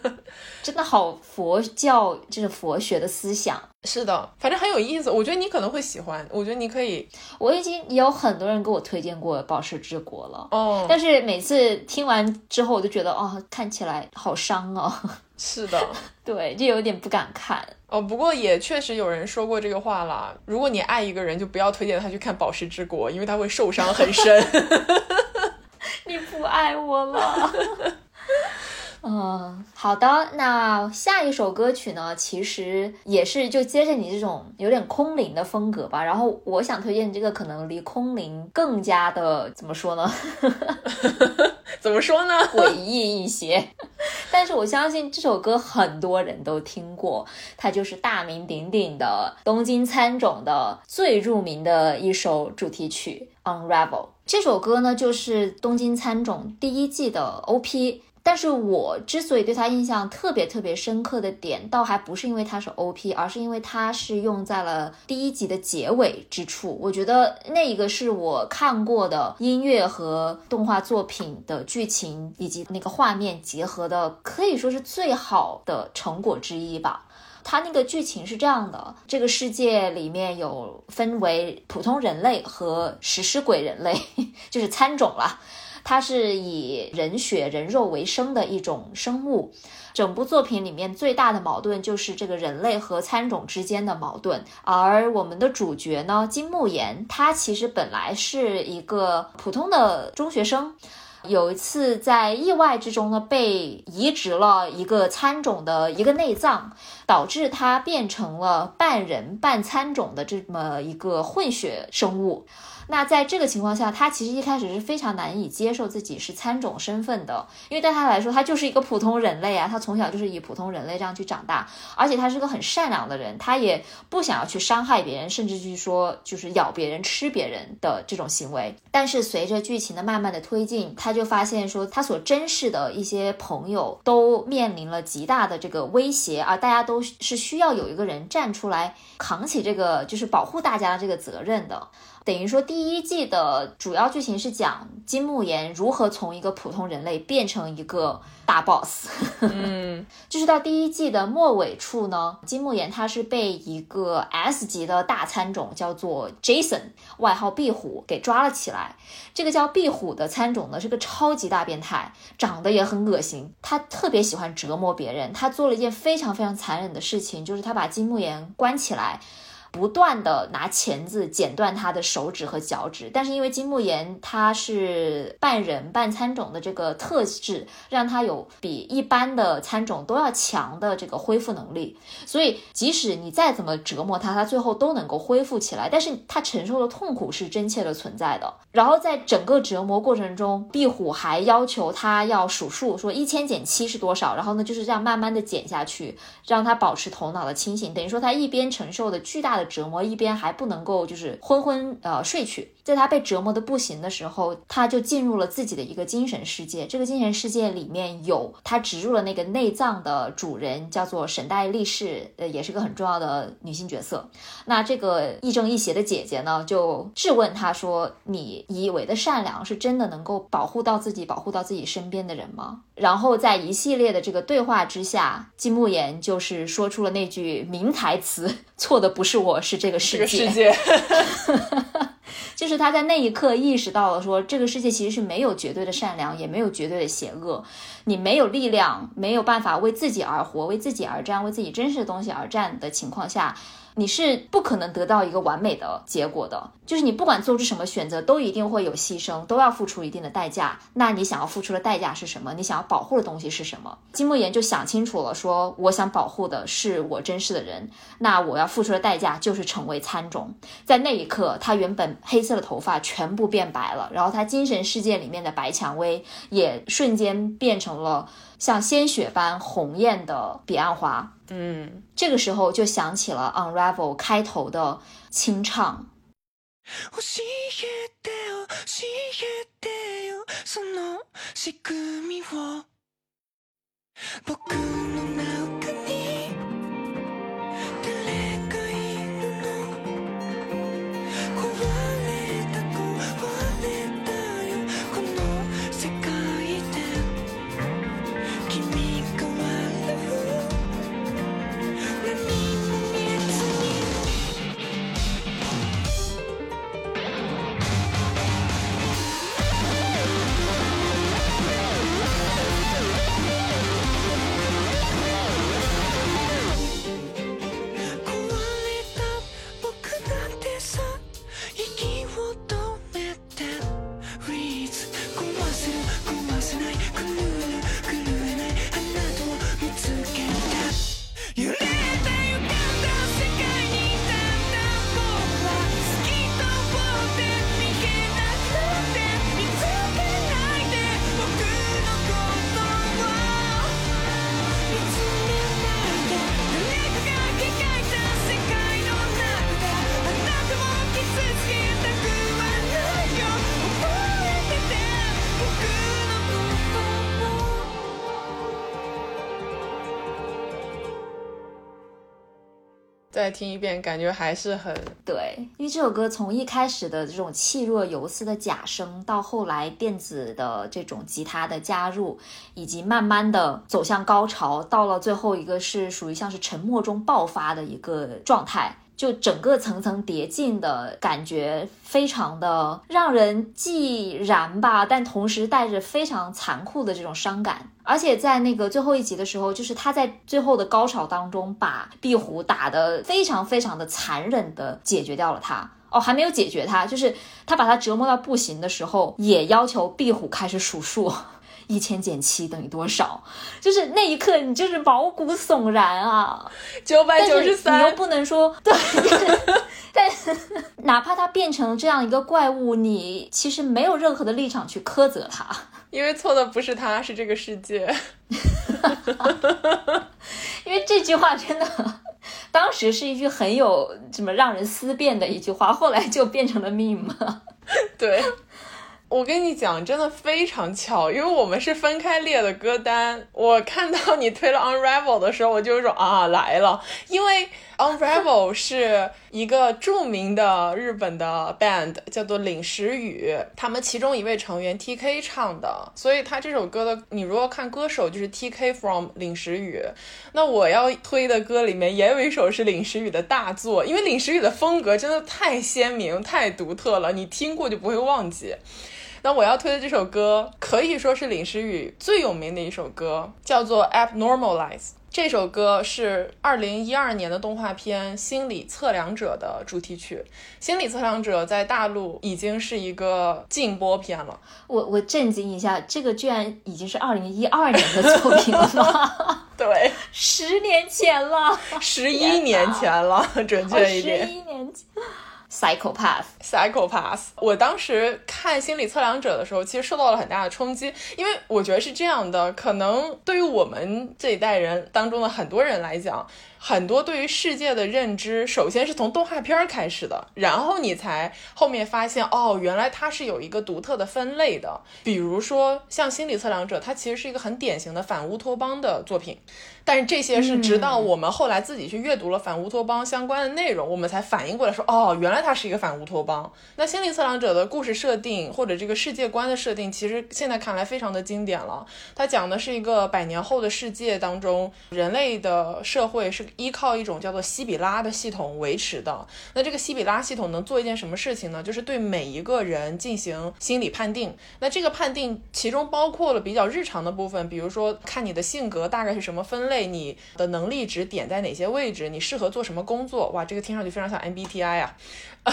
真的好佛教，就是佛学的思想。是的，反正很有意思。我觉得你可能会喜欢，我觉得你可以我已经有很多人给我推荐过《宝石之国》了，哦。但是每次听完之后，我就觉得哦，看起来好伤哦。是的。对，就有点不敢看。哦，不过也确实有人说过这个话啦。如果你爱一个人，就不要推荐他去看《宝石之国》，因为他会受伤很深。你不爱我了。嗯，好的，那下一首歌曲呢，其实也是就接着你这种有点空灵的风格吧。然后我想推荐这个可能离空灵更加的怎么说呢，怎么说呢？诡异一些。但是我相信这首歌很多人都听过，它就是大名鼎鼎的东京喰种的最著名的一首主题曲《Unravel》。这首歌呢，就是东京参种第一季的 OP。但是我之所以对它印象特别特别深刻的点，倒还不是因为它是 OP，而是因为它是用在了第一集的结尾之处。我觉得那一个是我看过的音乐和动画作品的剧情以及那个画面结合的，可以说是最好的成果之一吧。它那个剧情是这样的：这个世界里面有分为普通人类和食尸鬼人类，就是餐种了。它是以人血人肉为生的一种生物。整部作品里面最大的矛盾就是这个人类和餐种之间的矛盾，而我们的主角呢，金木研，他其实本来是一个普通的中学生。有一次在意外之中呢，被移植了一个参种的一个内脏，导致它变成了半人半参种的这么一个混血生物。那在这个情况下，他其实一开始是非常难以接受自己是参种身份的，因为对他来说，他就是一个普通人类啊，他从小就是以普通人类这样去长大，而且他是个很善良的人，他也不想要去伤害别人，甚至去说就是咬别人、吃别人的这种行为。但是随着剧情的慢慢的推进，他就发现说，他所珍视的一些朋友都面临了极大的这个威胁，而大家都是需要有一个人站出来扛起这个就是保护大家的这个责任的。等于说，第一季的主要剧情是讲金木研如何从一个普通人类变成一个大 boss。嗯，就是到第一季的末尾处呢，金木研他是被一个 S 级的大参种叫做 Jason，外号壁虎给抓了起来。这个叫壁虎的参种呢是个超级大变态，长得也很恶心。他特别喜欢折磨别人，他做了一件非常非常残忍的事情，就是他把金木研关起来。不断的拿钳子剪断他的手指和脚趾，但是因为金木研他是半人半参种的这个特质，让他有比一般的参种都要强的这个恢复能力，所以即使你再怎么折磨他，他最后都能够恢复起来。但是他承受的痛苦是真切的存在的。然后在整个折磨过程中，壁虎还要求他要数数，说一千减七是多少，然后呢就是这样慢慢的减下去，让他保持头脑的清醒。等于说他一边承受的巨大的折磨，一边还不能够就是昏昏呃睡去。在他被折磨的不行的时候，他就进入了自己的一个精神世界。这个精神世界里面有他植入了那个内脏的主人，叫做沈黛丽氏，呃，也是个很重要的女性角色。那这个亦正亦邪的姐姐呢，就质问他说：“你以为的善良是真的能够保护到自己、保护到自己身边的人吗？”然后在一系列的这个对话之下，金木研就是说出了那句名台词：“错的不是我，是这个世界。”这个世界，就是他在那一刻意识到了说，这个世界其实是没有绝对的善良，也没有绝对的邪恶。你没有力量，没有办法为自己而活，为自己而战，为自己真实的东西而战的情况下。你是不可能得到一个完美的结果的，就是你不管做出什么选择，都一定会有牺牲，都要付出一定的代价。那你想要付出的代价是什么？你想要保护的东西是什么？金木研就想清楚了，说我想保护的是我珍视的人，那我要付出的代价就是成为参种。在那一刻，他原本黑色的头发全部变白了，然后他精神世界里面的白蔷薇也瞬间变成了像鲜血般红艳的彼岸花。嗯，这个时候就想起了《Unravel》开头的清唱。再听一遍，感觉还是很对，因为这首歌从一开始的这种气若游丝的假声，到后来电子的这种吉他的加入，以及慢慢的走向高潮，到了最后一个是属于像是沉默中爆发的一个状态。就整个层层叠进的感觉，非常的让人既燃吧，但同时带着非常残酷的这种伤感。而且在那个最后一集的时候，就是他在最后的高潮当中，把壁虎打得非常非常的残忍的解决掉了他。哦，还没有解决他，就是他把他折磨到不行的时候，也要求壁虎开始数数。一千减七等于多少？就是那一刻，你就是毛骨悚然啊！九百九十三你又。不能说对，就是但 哪怕它变成这样一个怪物，你其实没有任何的立场去苛责它，因为错的不是他，是这个世界。因为这句话真的，当时是一句很有什么让人思辨的一句话，后来就变成了 meme。对，我跟你讲，真的非常巧，因为我们是分开列的歌单。我看到你推了 Unravel 的时候，我就说啊来了，因为 Unravel 是一个著名的日本的 band，叫做领时雨，他们其中一位成员 TK 唱的，所以他这首歌的，你如果看歌手就是 TK from 领时雨。那我要推的歌里面也有一首是领时雨的大作，因为领时雨的风格真的太鲜明、太独特了，你听过就不会忘记。那我要推的这首歌可以说是领时雨最有名的一首歌，叫做《Abnormalize》。这首歌是二零一二年的动画片《心理测量者》的主题曲。《心理测量者》在大陆已经是一个禁播片了。我我震惊一下，这个居然已经是二零一二年的作品了吗？对，十年前了，十一年前了，准哦，确一点十点。一年前。Psychopath，Psychopath。我当时看《心理测量者》的时候，其实受到了很大的冲击，因为我觉得是这样的，可能对于我们这一代人当中的很多人来讲，很多对于世界的认知，首先是从动画片儿开始的，然后你才后面发现，哦，原来它是有一个独特的分类的。比如说像《心理测量者》，它其实是一个很典型的反乌托邦的作品。但是这些是直到我们后来自己去阅读了反乌托邦相关的内容，我们才反应过来说，哦，原来它是一个反乌托邦。那心理测量者的故事设定或者这个世界观的设定，其实现在看来非常的经典了。它讲的是一个百年后的世界当中，人类的社会是依靠一种叫做西比拉的系统维持的。那这个西比拉系统能做一件什么事情呢？就是对每一个人进行心理判定。那这个判定其中包括了比较日常的部分，比如说看你的性格大概是什么分类，你的能力值点在哪些位置，你适合做什么工作。哇，这个听上去非常像 MBTI 啊。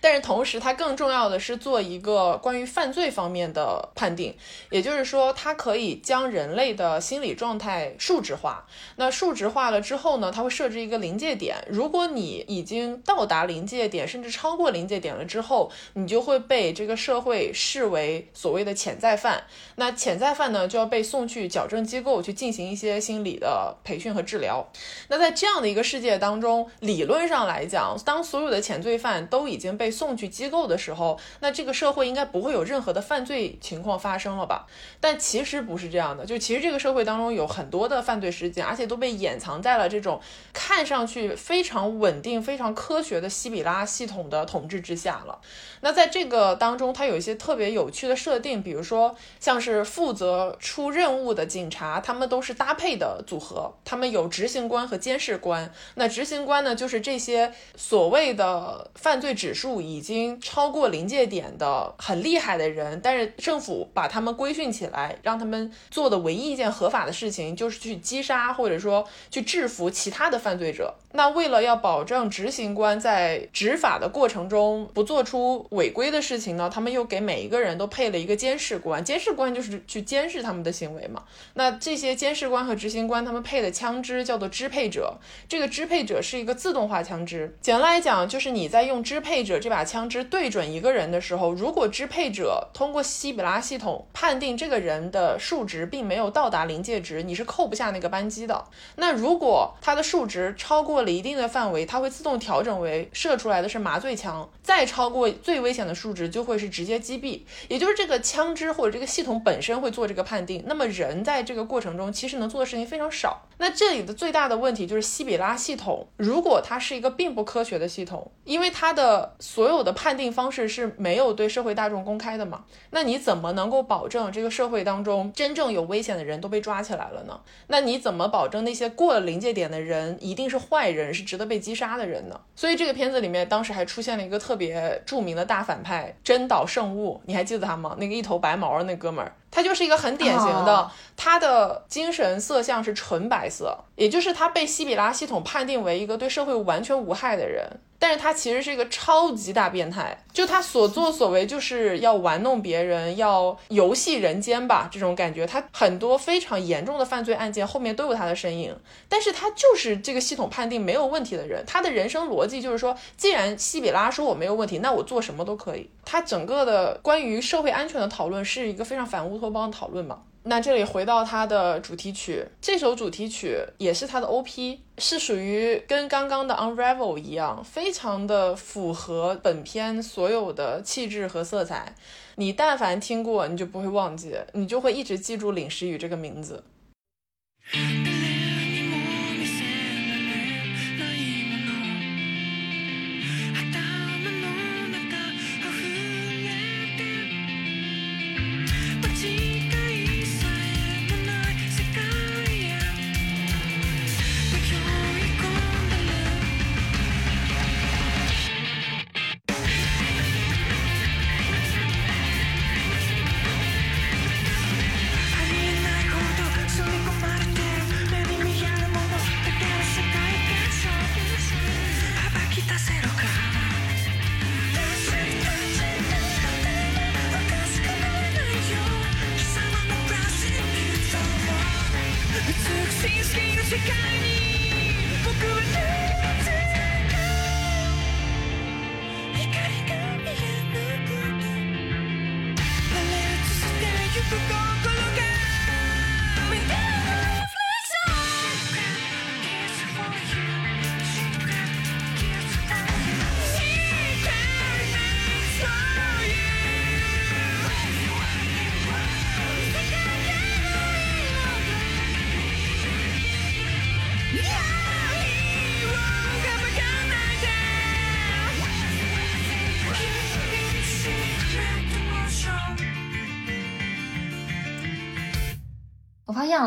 但是同时，它更重要的是做一个关于犯罪方面的判定，也就是说，它可以将人类的心理状态数值化。那数值化了之后呢，它会设置一个临界点。如果你已经到达临界点，甚至超过临界点了之后，你就会被这个社会视为所谓的潜在犯。那潜在犯呢，就要被送去矫正机构去进行一些心理的培训和治疗。那在这样的一个世界当中，理论上来讲，当所有的潜罪犯都已经被送去机构的时候，那这个社会应该不会有任何的犯罪情况发生了吧？但其实不是这样的，就其实这个社会当中有很多的犯罪事件，而且都被掩藏在了这种看上去非常稳定、非常科学的西比拉系统的统治之下了。那在这个当中，它有一些特别有趣的设定，比如说像是负责出任务的警察，他们都是搭配的组合，他们有执行官和监视官。那执行官呢，就是这些所谓的呃犯罪指数已经超过临界点的很厉害的人，但是政府把他们规训起来，让他们做的唯一一件合法的事情就是去击杀或者说去制服其他的犯罪者。那为了要保证执行官在执法的过程中不做出违规的事情呢，他们又给每一个人都配了一个监视官，监视官就是去监视他们的行为嘛。那这些监视官和执行官他们配的枪支叫做支配者，这个支配者是一个自动化枪支。简单来讲，就就是你在用支配者这把枪支对准一个人的时候，如果支配者通过西比拉系统判定这个人的数值并没有到达临界值，你是扣不下那个扳机的。那如果他的数值超过了一定的范围，它会自动调整为射出来的是麻醉枪，再超过最危险的数值就会是直接击毙。也就是这个枪支或者这个系统本身会做这个判定，那么人在这个过程中其实能做的事情非常少。那这里的最大的问题就是西比拉系统，如果它是一个并不科学的系统，因为它的所有的判定方式是没有对社会大众公开的嘛，那你怎么能够保证这个社会当中真正有危险的人都被抓起来了呢？那你怎么保证那些过了临界点的人一定是坏人，是值得被击杀的人呢？所以这个片子里面当时还出现了一个特别著名的大反派真岛圣物，你还记得他吗？那个一头白毛的那哥们儿。他就是一个很典型的哦，他的精神色相是纯白色，也就是他被西比拉系统判定为一个对社会完全无害的人，但是他其实是一个超级大变态，就他所作所为就是要玩弄别人，要游戏人间吧，这种感觉。他很多非常严重的犯罪案件后面都有他的身影，但是他就是这个系统判定没有问题的人。他的人生逻辑就是说，既然西比拉说我没有问题，那我做什么都可以。他整个的关于社会安全的讨论是一个非常反乌托邦的讨论嘛。那这里回到它的主题曲，这首主题曲也是它的 OP，是属于跟刚刚的 Unravel 一样，非常的符合本片所有的气质和色彩。你但凡听过，你就不会忘记，你就会一直记住领时雨这个名字。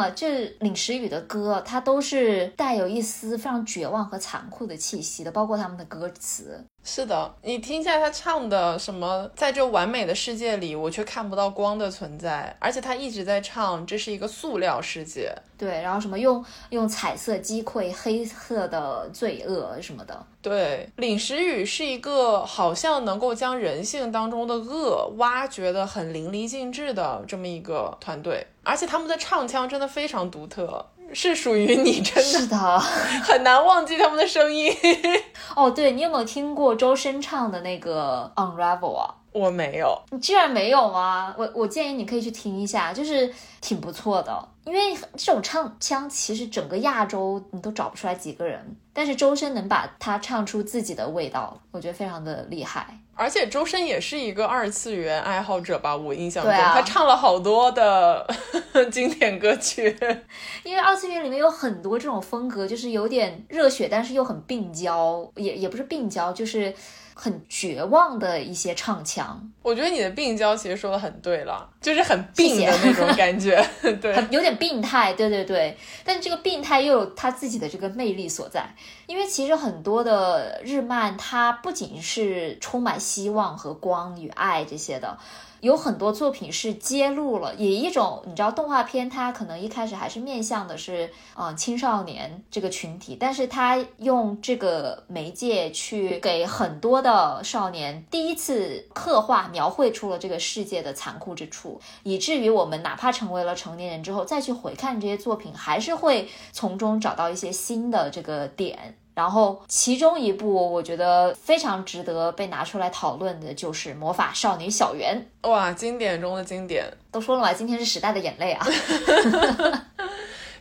这领时雨的歌，它都是带有一丝非常绝望和残酷的气息的，包括他们的歌词。是的，你听一下他唱的什么，在这完美的世界里，我却看不到光的存在，而且他一直在唱这是一个塑料世界。对，然后什么用用彩色击溃黑色的罪恶什么的。对，领时雨是一个好像能够将人性当中的恶挖掘的很淋漓尽致的这么一个团队，而且他们的唱腔真的非常独特，是属于你真的是的，很难忘记他们的声音。哦，对你有没有听过周深唱的那个 Unravel 啊？我没有，你居然没有吗？我我建议你可以去听一下，就是挺不错的。因为这种唱腔，其实整个亚洲你都找不出来几个人，但是周深能把它唱出自己的味道，我觉得非常的厉害。而且周深也是一个二次元爱好者吧？我印象中，啊他唱了好多的 经典歌曲。因为二次元里面有很多这种风格，就是有点热血，但是又很病娇，也也不是病娇，就是很绝望的一些唱腔，我觉得你的病娇其实说的很对了，就是很病的那种感觉。对，很有点病态，对对对。但这个病态又有他自己的这个魅力所在，因为其实很多的日漫，它不仅是充满希望和光与爱这些的。有很多作品是揭露了，以一种你知道动画片，它可能一开始还是面向的是呃青少年这个群体，但是它用这个媒介去给很多的少年第一次刻画描绘出了这个世界的残酷之处，以至于我们哪怕成为了成年人之后再去回看这些作品，还是会从中找到一些新的这个点。然后，其中一部我觉得非常值得被拿出来讨论的就是《魔法少女小圆》。哇，经典中的经典。都说了嘛，今天是时代的眼泪啊！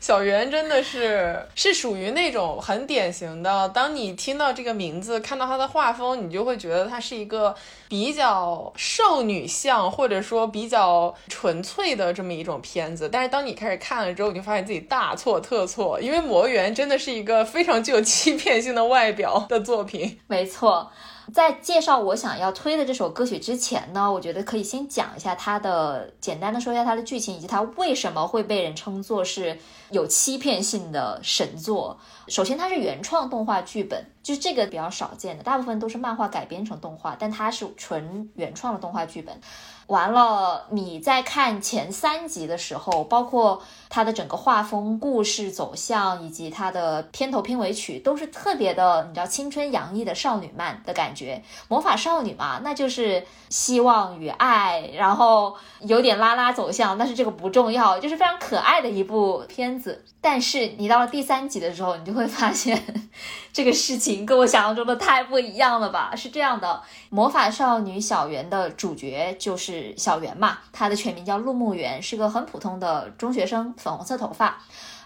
小圆真的是是属于那种很典型的，当你听到这个名字，看到它的画风，你就会觉得它是一个比较少女向，或者说比较纯粹的这么一种片子。但是当你开始看了之后，你就发现自己大错特错，因为魔圆真的是一个非常具有欺骗性的外表的作品。没错，在介绍我想要推的这首歌曲之前呢，我觉得可以先讲一下它的，简单的说一下它的剧情，以及它为什么会被人称作是有欺骗性的神作。首先，它是原创动画剧本，就是这个比较少见的，大部分都是漫画改编成动画，但它是纯原创的动画剧本。完了，你在看前三集的时候，包括它的整个画风、故事走向以及它的片头片尾曲，都是特别的，你知道青春洋溢的少女漫的感觉。魔法少女嘛，那就是希望与爱，然后有点拉拉走向，但是这个不重要，就是非常可爱的一部片子。但是你到了第三集的时候，你就会发现 这个事情跟我想象中的太不一样了吧？是这样的，魔法少女小圆的主角就是小圆嘛，她的全名叫陆木圆，是个很普通的中学生，粉红色头发。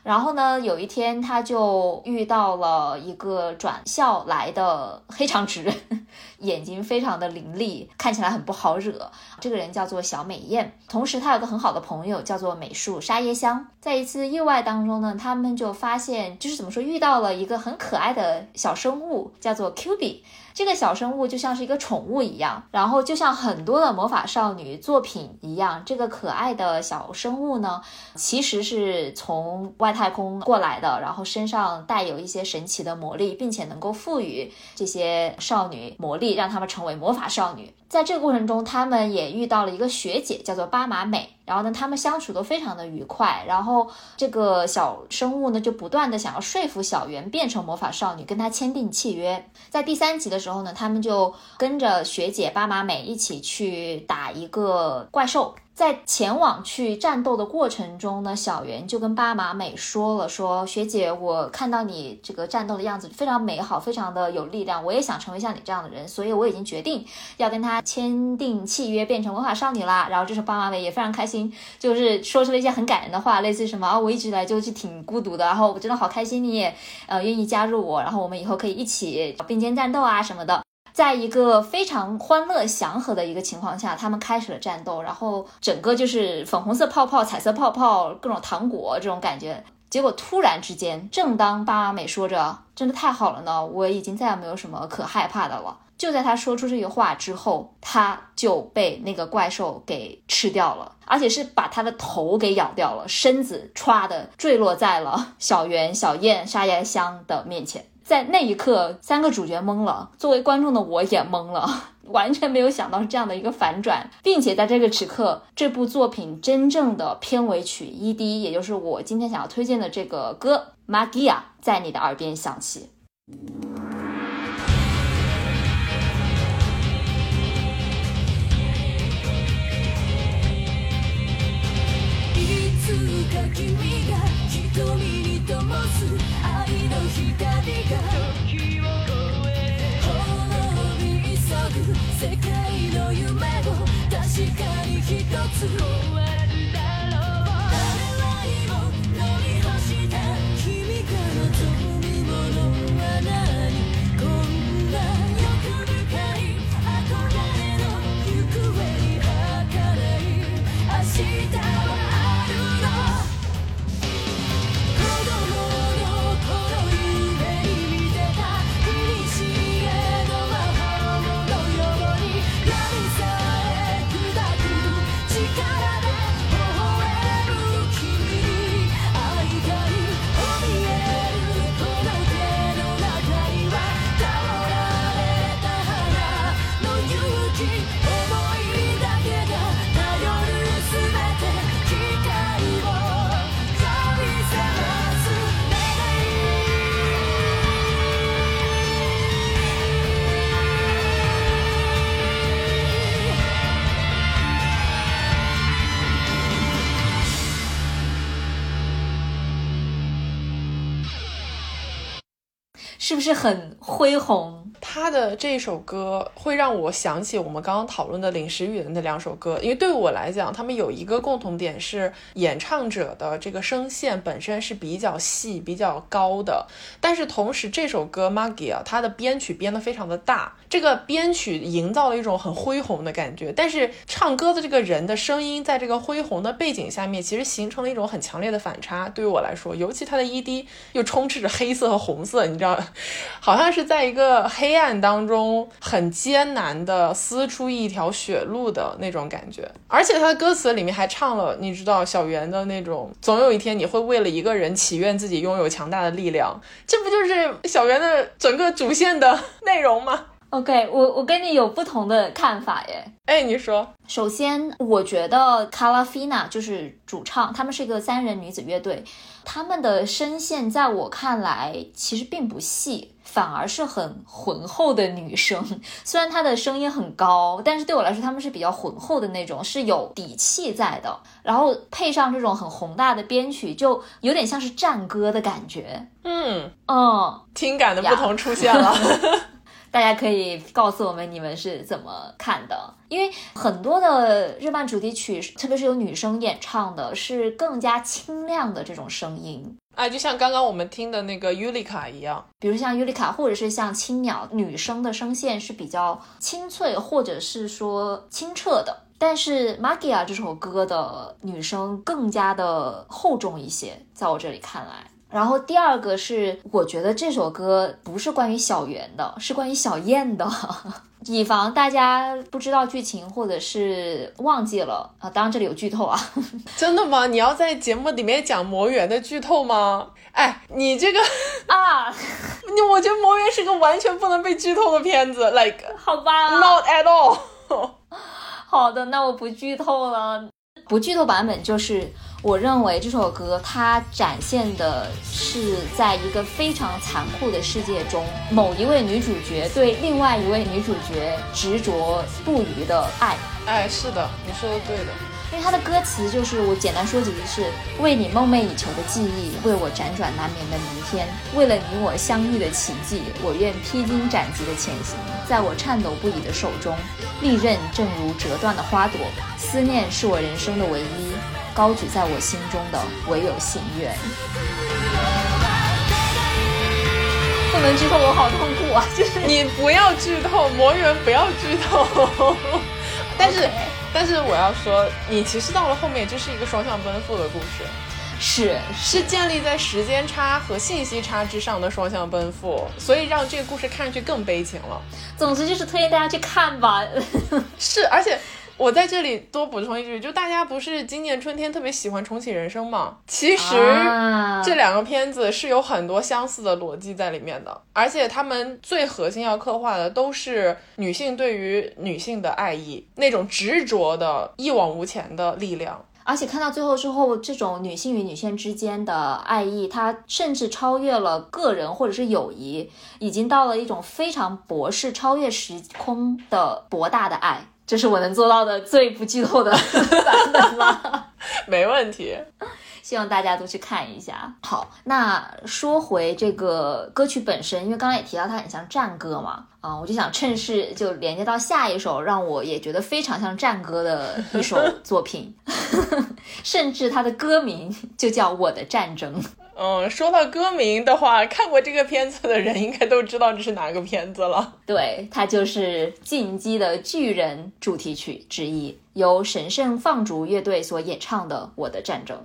然后呢，有一天他就遇到了一个转校来的黑长直，眼睛非常的凌厉，看起来很不好惹。这个人叫做小美艳，同时他有个很好的朋友叫做美术沙耶香。在一次意外当中呢，他们就发现，就是怎么说，遇到了一个很可爱的小生物，叫做 Q B。这个小生物就像是一个宠物一样，然后就像很多的魔法少女作品一样，这个可爱的小生物呢，其实是从外太空过来的，然后身上带有一些神奇的魔力，并且能够赋予这些少女魔力，让她们成为魔法少女。在这个过程中，他们也遇到了一个学姐，叫做巴马美。然后呢，他们相处都非常的愉快。然后这个小生物呢，就不断的想要说服小圆变成魔法少女，跟她签订契约。在第三集的时候呢，他们就跟着学姐巴马美一起去打一个怪兽。在前往去战斗的过程中呢，小圆就跟巴马美说了说，学姐，我看到你这个战斗的样子非常美好，非常的有力量，我也想成为像你这样的人，所以我已经决定要跟他签订契约，变成魔法少女啦。然后这时候巴马美也非常开心，就是说出了一些很感人的话，类似于什么啊，我一直以来就是挺孤独的，然后我真的好开心你也呃愿意加入我，然后我们以后可以一起并肩战斗啊什么的。在一个非常欢乐祥和的一个情况下，他们开始了战斗，然后整个就是粉红色泡泡、彩色泡泡、各种糖果这种感觉。结果突然之间，正当巴马美说着“真的太好了呢，我已经再也没有什么可害怕的了”，就在他说出这句话之后，他就被那个怪兽给吃掉了，而且是把他的头给咬掉了，身子歘的坠落在了小圆、小燕、沙耶香的面前。在那一刻，三个主角懵了，作为观众的我也懵了，完全没有想到是这样的一个反转，并且在这个时刻，这部作品真正的片尾曲 ED，也就是我今天想要推荐的这个歌《Magia》在你的耳边响起。いつか君 つ終わるだろう。誰は是不是很恢宏？他的这首歌会让我想起我们刚刚讨论的林时雨的那两首歌，因为对我来讲，他们有一个共同点是演唱者的这个声线本身是比较细、比较高的，但是同时这首歌《Maggie 啊》它的编曲编得非常的大，这个编曲营造了一种很恢宏的感觉，但是唱歌的这个人的声音在这个恢宏的背景下面，其实形成了一种很强烈的反差。对于我来说，尤其他的 ED 又充斥着黑色和红色，你知道，好像是在一个黑暗当中很艰难的撕出一条血路的那种感觉。而且他的歌词里面还唱了，你知道小圆的那种，总有一天你会为了一个人祈愿自己拥有强大的力量，这不就是小圆的整个主线的内容吗？OK，我我跟你有不同的看法耶。哎，你说，首先，我觉得 Calafina 就是主唱，他们是一个三人女子乐队，他们的声线在我看来其实并不细，反而是很浑厚的女声。虽然她的声音很高，但是对我来说，她们是比较浑厚的那种，是有底气在的。然后配上这种很宏大的编曲，就有点像是战歌的感觉。嗯，嗯，听感的不同出现了。大家可以告诉我们你们是怎么看的，因为很多的日漫主题曲，特别是有女生演唱的，是更加清亮的这种声音，哎，就像刚刚我们听的那个 Yulika 一样，比如像尤里卡或者是像青鸟，女生的声线是比较清脆或者是说清澈的。但是 Magia 这首歌的女生更加的厚重一些，在我这里看来。然后第二个是，我觉得这首歌不是关于小圆的，是关于小燕的。以防大家不知道剧情或者是忘记了啊，当然这里有剧透啊。真的吗？你要在节目里面讲魔缘的剧透吗？哎，你这个，啊，你我觉得魔缘是个完全不能被剧透的片子，like 好吧，not at all。好的，那我不剧透了。不剧透版本就是，我认为这首歌它展现的是在一个非常残酷的世界中，某一位女主角对另外一位女主角执着不渝的爱。哎，是的，你说的对的。因为它的歌词就是我简单说几句是：为你梦寐以求的记忆，为我辗转难眠的明天，为了你我相遇的奇迹，我愿披荆斩棘的前行。在我颤抖不已的手中，利刃正如折断的花朵，思念是我人生的唯一，高举在我心中的唯有心愿。不能剧透，我好痛苦啊！就是你不要剧透，魔人不要剧透。但是但是我要说，你其实到了后面就是一个双向奔赴的故事。是是建立在时间差和信息差之上的双向奔赴，所以让这个故事看上去更悲情了。总之就是推荐大家去看吧。是，而且我在这里多补充一句，就大家不是今年春天特别喜欢重启人生吗？其实。啊这两个片子是有很多相似的逻辑在里面的，而且他们最核心要刻画的都是女性对于女性的爱意，那种执着的、一往无前的力量。而且看到最后之后，这种女性与女性之间的爱意，它甚至超越了个人或者是友谊，已经到了一种非常博士、超越时空的博大的爱。这是我能做到的最不剧透的版本了。没问题，希望大家都去看一下。好，那说回这个歌曲本身，因为刚刚也提到它很像战歌嘛，啊、我就想趁势就连接到下一首让我也觉得非常像战歌的一首作品，甚至它的歌名就叫《我的战争》。嗯，说到歌名的话，看过这个片子的人应该都知道这是哪个片子了。对，它就是《进击的巨人》主题曲之一，由神圣放逐乐队所演唱的《我的战争》。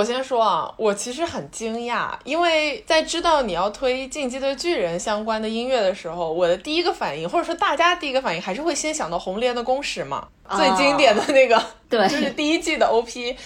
我先说啊，我其实很惊讶，因为在知道你要推《进击的巨人》相关的音乐的时候，我的第一个反应，或者说大家第一个反应，还是会先想到红莲的公使嘛，啊最经典的那个，对就是第一季的 OP。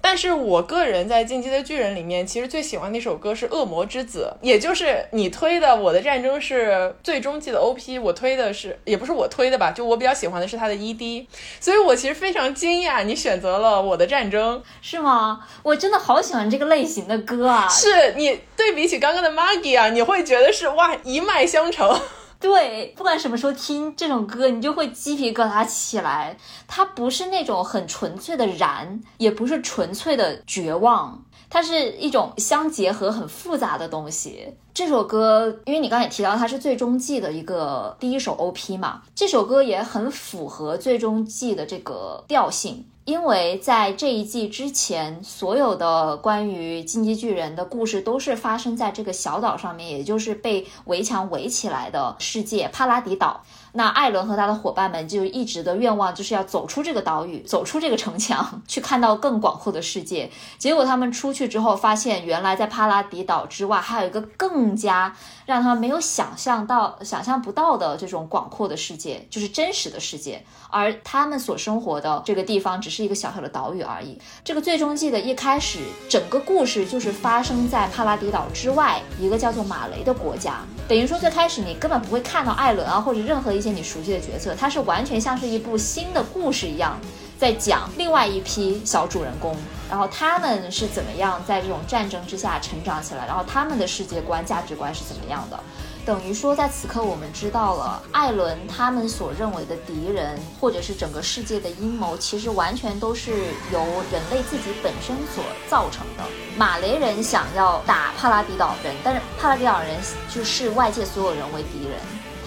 但是我个人在《进击的巨人》里面，其实最喜欢的一首歌是《恶魔之子》，也就是你推的《我的战争》是最终季的 OP，我推的是也不是我推的吧，就我比较喜欢的是它的 ED，所以我其实非常惊讶你选择了《我的战争》，是吗？我真的好喜欢这个类型的歌啊！是你对比起刚刚的 Maggie 啊，你会觉得是哇一脉相承。对，不管什么时候听这种歌，你就会鸡皮疙瘩起来。它不是那种很纯粹的燃，也不是纯粹的绝望，它是一种相结合很复杂的东西。这首歌，因为你刚才也提到它是最终季的一个第一首 OP 嘛，这首歌也很符合最终季的这个调性。因为在这一季之前，所有的关于进击巨人的故事都是发生在这个小岛上面，也就是被围墙围起来的世界帕拉迪岛。那艾伦和他的伙伴们就一直的愿望就是要走出这个岛屿，走出这个城墙，去看到更广阔的世界。结果他们出去之后，发现原来在帕拉迪岛之外还有一个更加让他们没有想象到、想象不到的这种广阔的世界，就是真实的世界。而他们所生活的这个地方只是一个小小的岛屿而已。这个最终季的一开始，整个故事就是发生在帕拉迪岛之外一个叫做马雷的国家。等于说最开始你根本不会看到艾伦啊，或者任何一一些你熟悉的角色，它是完全像是一部新的故事一样。在讲另外一批小主人公，然后他们是怎么样在这种战争之下成长起来，然后他们的世界观、价值观是怎么样的。等于说，在此刻我们知道了艾伦他们所认为的敌人，或者是整个世界的阴谋，其实完全都是由人类自己本身所造成的。马雷人想要打帕拉迪岛人，但是帕拉迪岛人就视外界所有人为敌人。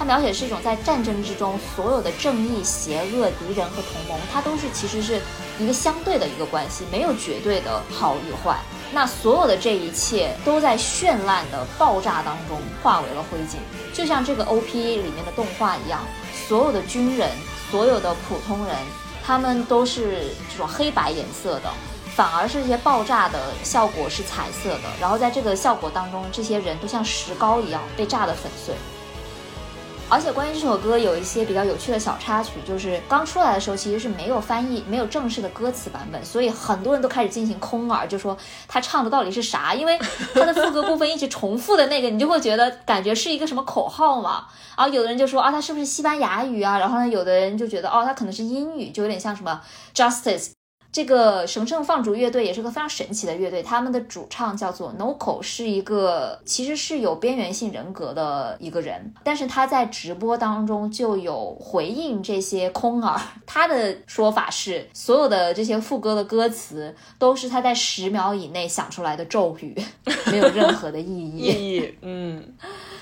描写是一种在战争之中，所有的正义、邪恶、敌人和同盟，它都是其实是一个相对的一个关系，没有绝对的好与坏。那所有的这一切都在绚烂的爆炸当中化为了灰烬，就像这个 OP 里面的动画一样，所有的军人，所有的普通人，他们都是这种黑白颜色的。反而是这些爆炸的效果是彩色的，然后在这个效果当中，这些人都像石膏一样被炸得粉碎。而且关于这首歌有一些比较有趣的小插曲，就是刚出来的时候其实是没有翻译、没有正式的歌词版本，所以很多人都开始进行空耳，就说他唱的到底是啥？因为他的副歌部分一直重复的那个，你就会觉得感觉是一个什么口号嘛。然后有的人就说啊，他是不是西班牙语啊？然后呢，有的人就觉得哦，他可能是英语，就有点像什么 justice。这个神圣放逐乐队也是个非常神奇的乐队，他们的主唱叫做 Noko，是一个其实是有边缘性人格的一个人，但是他在直播当中就有回应这些空耳，他的说法是所有的这些副歌的歌词都是他在十秒以内想出来的咒语，没有任何的意义。意义，嗯，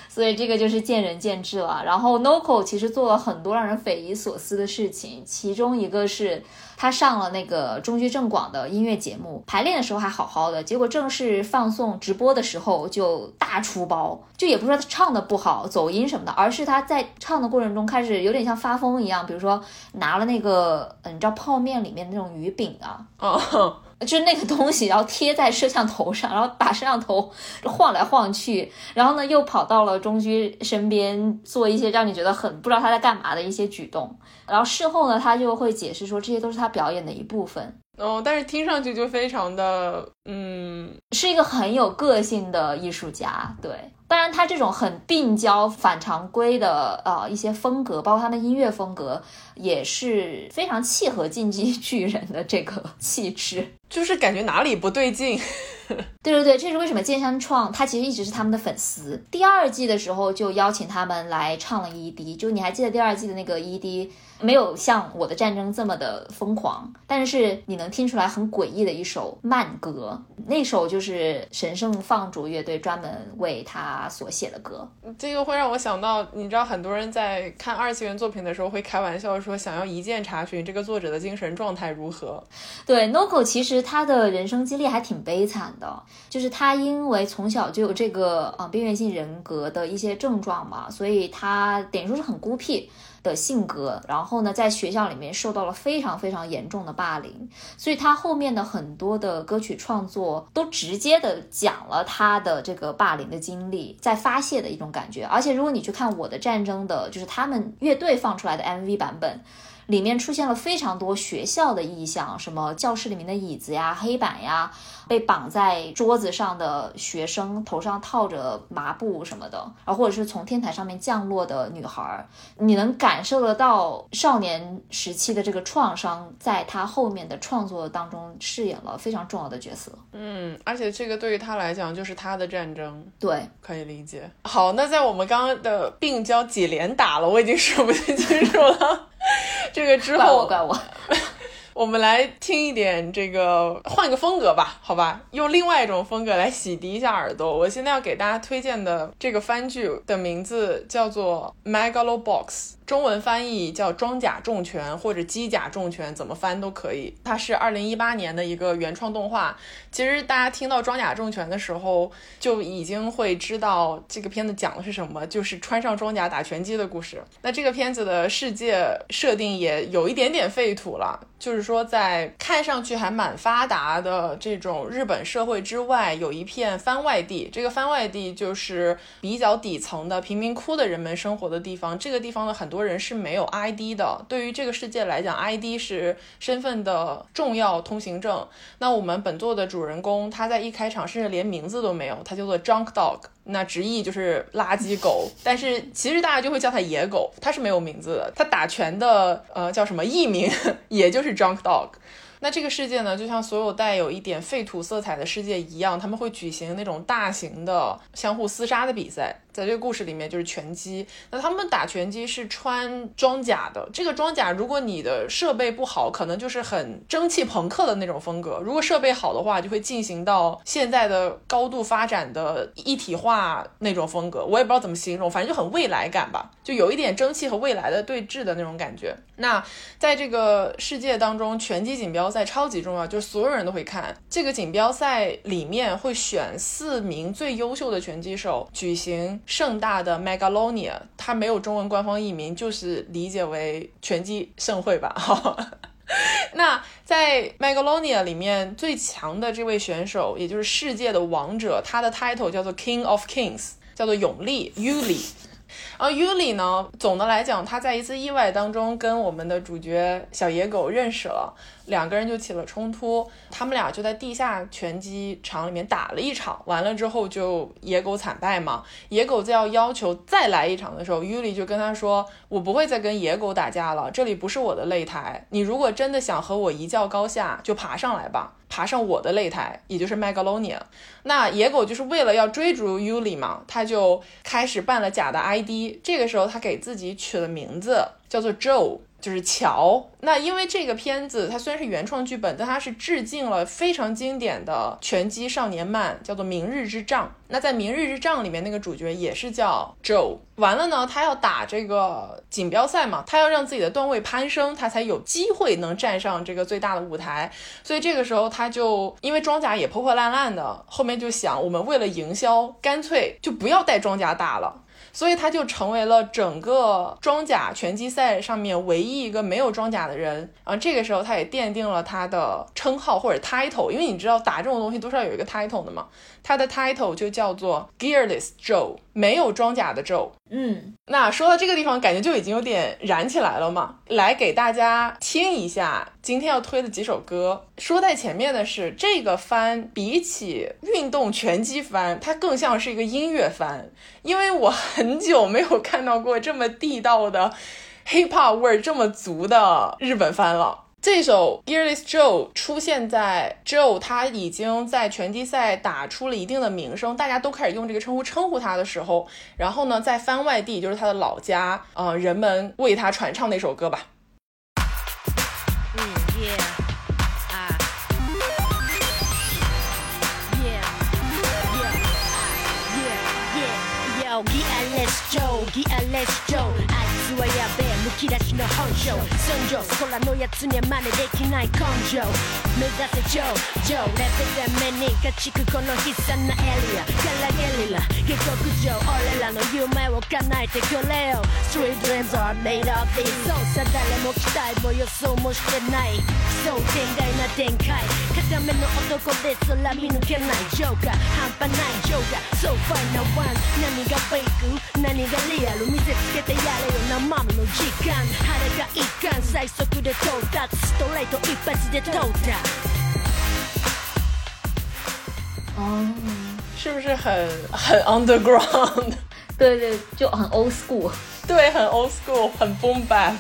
所以这个就是见仁见智了。然后 Noko 其实做了很多让人匪夷所思的事情，其中一个是他上了那个中居正广的音乐节目，排练的时候还好好的，结果正式放送直播的时候就大出包，就也不是说他唱的不好、走音什么的，而是他在唱的过程中开始有点像发疯一样，比如说拿了那个，嗯，你知道泡面里面那种鱼饼啊，哦，就是那个东西，然后贴在摄像头上，然后把摄像头晃来晃去，然后呢又跑到了中居身边做一些让你觉得很不知道他在干嘛的一些举动，然后事后呢他就会解释说这些都是他表演的一部分，哦，但是听上去就非常的，嗯，是一个很有个性的艺术家，对。当然，他这种很病娇、反常规的呃一些风格，包括他的音乐风格，也是非常契合进击巨人的这个 气质。就是感觉哪里不对劲。对对对，这是为什么剑山创他其实一直是他们的粉丝。第二季的时候就邀请他们来唱了 ED，就你还记得第二季的那个 ED 没有像《我的战争》这么的疯狂，但是你能听出来很诡异的一首慢歌，那首就是神圣放逐乐队专门为他所写的歌。这个会让我想到，你知道很多人在看二次元作品的时候会开玩笑说，想要一键查询这个作者的精神状态如何。对，Noko 其实他的人生经历还挺悲惨的，就是他因为从小就有这个呃边缘性人格的一些症状嘛，所以他等于说是很孤僻的性格，然后呢，在学校里面受到了非常非常严重的霸凌，所以他后面的很多的歌曲创作都直接的讲了他的这个霸凌的经历，在发泄的一种感觉。而且如果你去看《我的战争》的，就是他们乐队放出来的 MV 版本。里面出现了非常多学校的意象，什么教室里面的椅子呀、黑板呀，被绑在桌子上的学生头上套着麻布什么的，然后或者是从天台上面降落的女孩儿，你能感受得到少年时期的这个创伤，在他后面的创作当中饰演了非常重要的角色。嗯，而且这个对于他来讲就是他的战争，对，可以理解。好，那在我们刚刚的病娇几连打了，我已经数不太清楚了。这个之后，怪我怪我。我们来听一点这个，换个风格吧，好吧，用另外一种风格来洗涤一下耳朵。我现在要给大家推荐的这个番剧的名字叫做《Megalobox》，中文翻译叫《装甲重拳》或者《机甲重拳》，怎么翻都可以。它是二零一八年的一个原创动画。其实大家听到《装甲重拳》的时候，就已经会知道这个片子讲的是什么，就是穿上装甲打拳击的故事。那这个片子的世界设定也有一点点废土了。就是说，在看上去还蛮发达的这种日本社会之外，有一片番外地。这个番外地就是比较底层的贫民窟的人们生活的地方。这个地方的很多人是没有 ID 的。对于这个世界来讲，ID 是身份的重要通行证。那我们本作的主人公，他在一开场甚至连名字都没有，他叫做 Junk Dog。那直译就是垃圾狗，但是其实大家就会叫他野狗，他是没有名字的。他打拳的呃叫什么艺名，也就是 Junk Dog。那这个世界呢，就像所有带有一点废土色彩的世界一样，他们会举行那种大型的相互厮杀的比赛。在这个故事里面，就是拳击。那他们打拳击是穿装甲的，这个装甲如果你的设备不好，可能就是很蒸汽朋克的那种风格；如果设备好的话，就会进行到现在的高度发展的一体化那种风格。我也不知道怎么形容，反正就很未来感吧，就有一点蒸汽和未来的对峙的那种感觉。那在这个世界当中，拳击锦标赛超级重要，就是所有人都会看。这个锦标赛里面会选四名最优秀的拳击手，举行盛大的 Megalonia，它没有中文官方译名，就是理解为拳击盛会吧。那在 Megalonia 里面最强的这位选手，也就是世界的王者，他的 title 叫做 King of Kings，叫做永利 Yuli。而 Yuli 呢，总的来讲，他在一次意外当中跟我们的主角小野狗认识了，两个人就起了冲突，他们俩就在地下拳击场里面打了一场，完了之后就野狗惨败嘛。野狗在要要求再来一场的时候，Yuli 就跟他说：“我不会再跟野狗打架了，这里不是我的擂台，你如果真的想和我一较高下，就爬上来吧。”爬上我的擂台，也就是 Megalonia。那野狗就是为了要追逐 Yuli 嘛，他就开始办了假的 ID。这个时候，他给自己取了名字，叫做 Joe，就是乔。那因为这个片子它虽然是原创剧本，但它是致敬了非常经典的拳击少年漫，叫做《明日之仗》。那在《明日之仗》里面，那个主角也是叫 Joe。完了呢，他要打这个锦标赛嘛，他要让自己的段位攀升，他才有机会能站上这个最大的舞台。所以这个时候，他就因为装甲也破破烂烂的，后面就想，我们为了营销，干脆就不要带装甲打了。所以他就成为了整个装甲拳击赛上面唯一一个没有装甲的人。啊这个时候，他也奠定了他的称号或者 title，因为你知道打这种东西都是要有一个 title 的嘛。他的 title 就叫做 Gearless Joe，没有装甲的 Joe。嗯，那说到这个地方，感觉就已经有点燃起来了嘛。来给大家听一下今天要推的几首歌。说在前面的是，这个番比起运动拳击番，它更像是一个音乐番，因为我很久没有看到过这么地道的 hip hop 味儿这么足的日本番了。这首《Geelez Joe》出现在 Joe 他已经在拳击赛打出了一定的名声，大家都开始用这个称呼称呼他的时候，然后呢，在番外地就是他的老家，啊，人们为他传唱那首歌吧。はやべえ、むき出しの本性。寸情、空のやつには真似できない根性。目指せ Joe, Joe. レベル目に勝ちくこの悲惨なエリア。からゲリラ、下克上。俺らの夢を叶えてくれよ。Street dreams are made of these. そうさ、誰も期待も予想もしてない。奇想天外な展開。固めの男で空見抜けないジョーカー。半端ないジョーカー。So far no one. 何がフェイク何がリアル見せつけてやれよ生身の時間腹が一貫最速で到達ストレート一発で到達哦，是不是很很 underground？对对，就很 old school。对，很 old school，很 boom bap。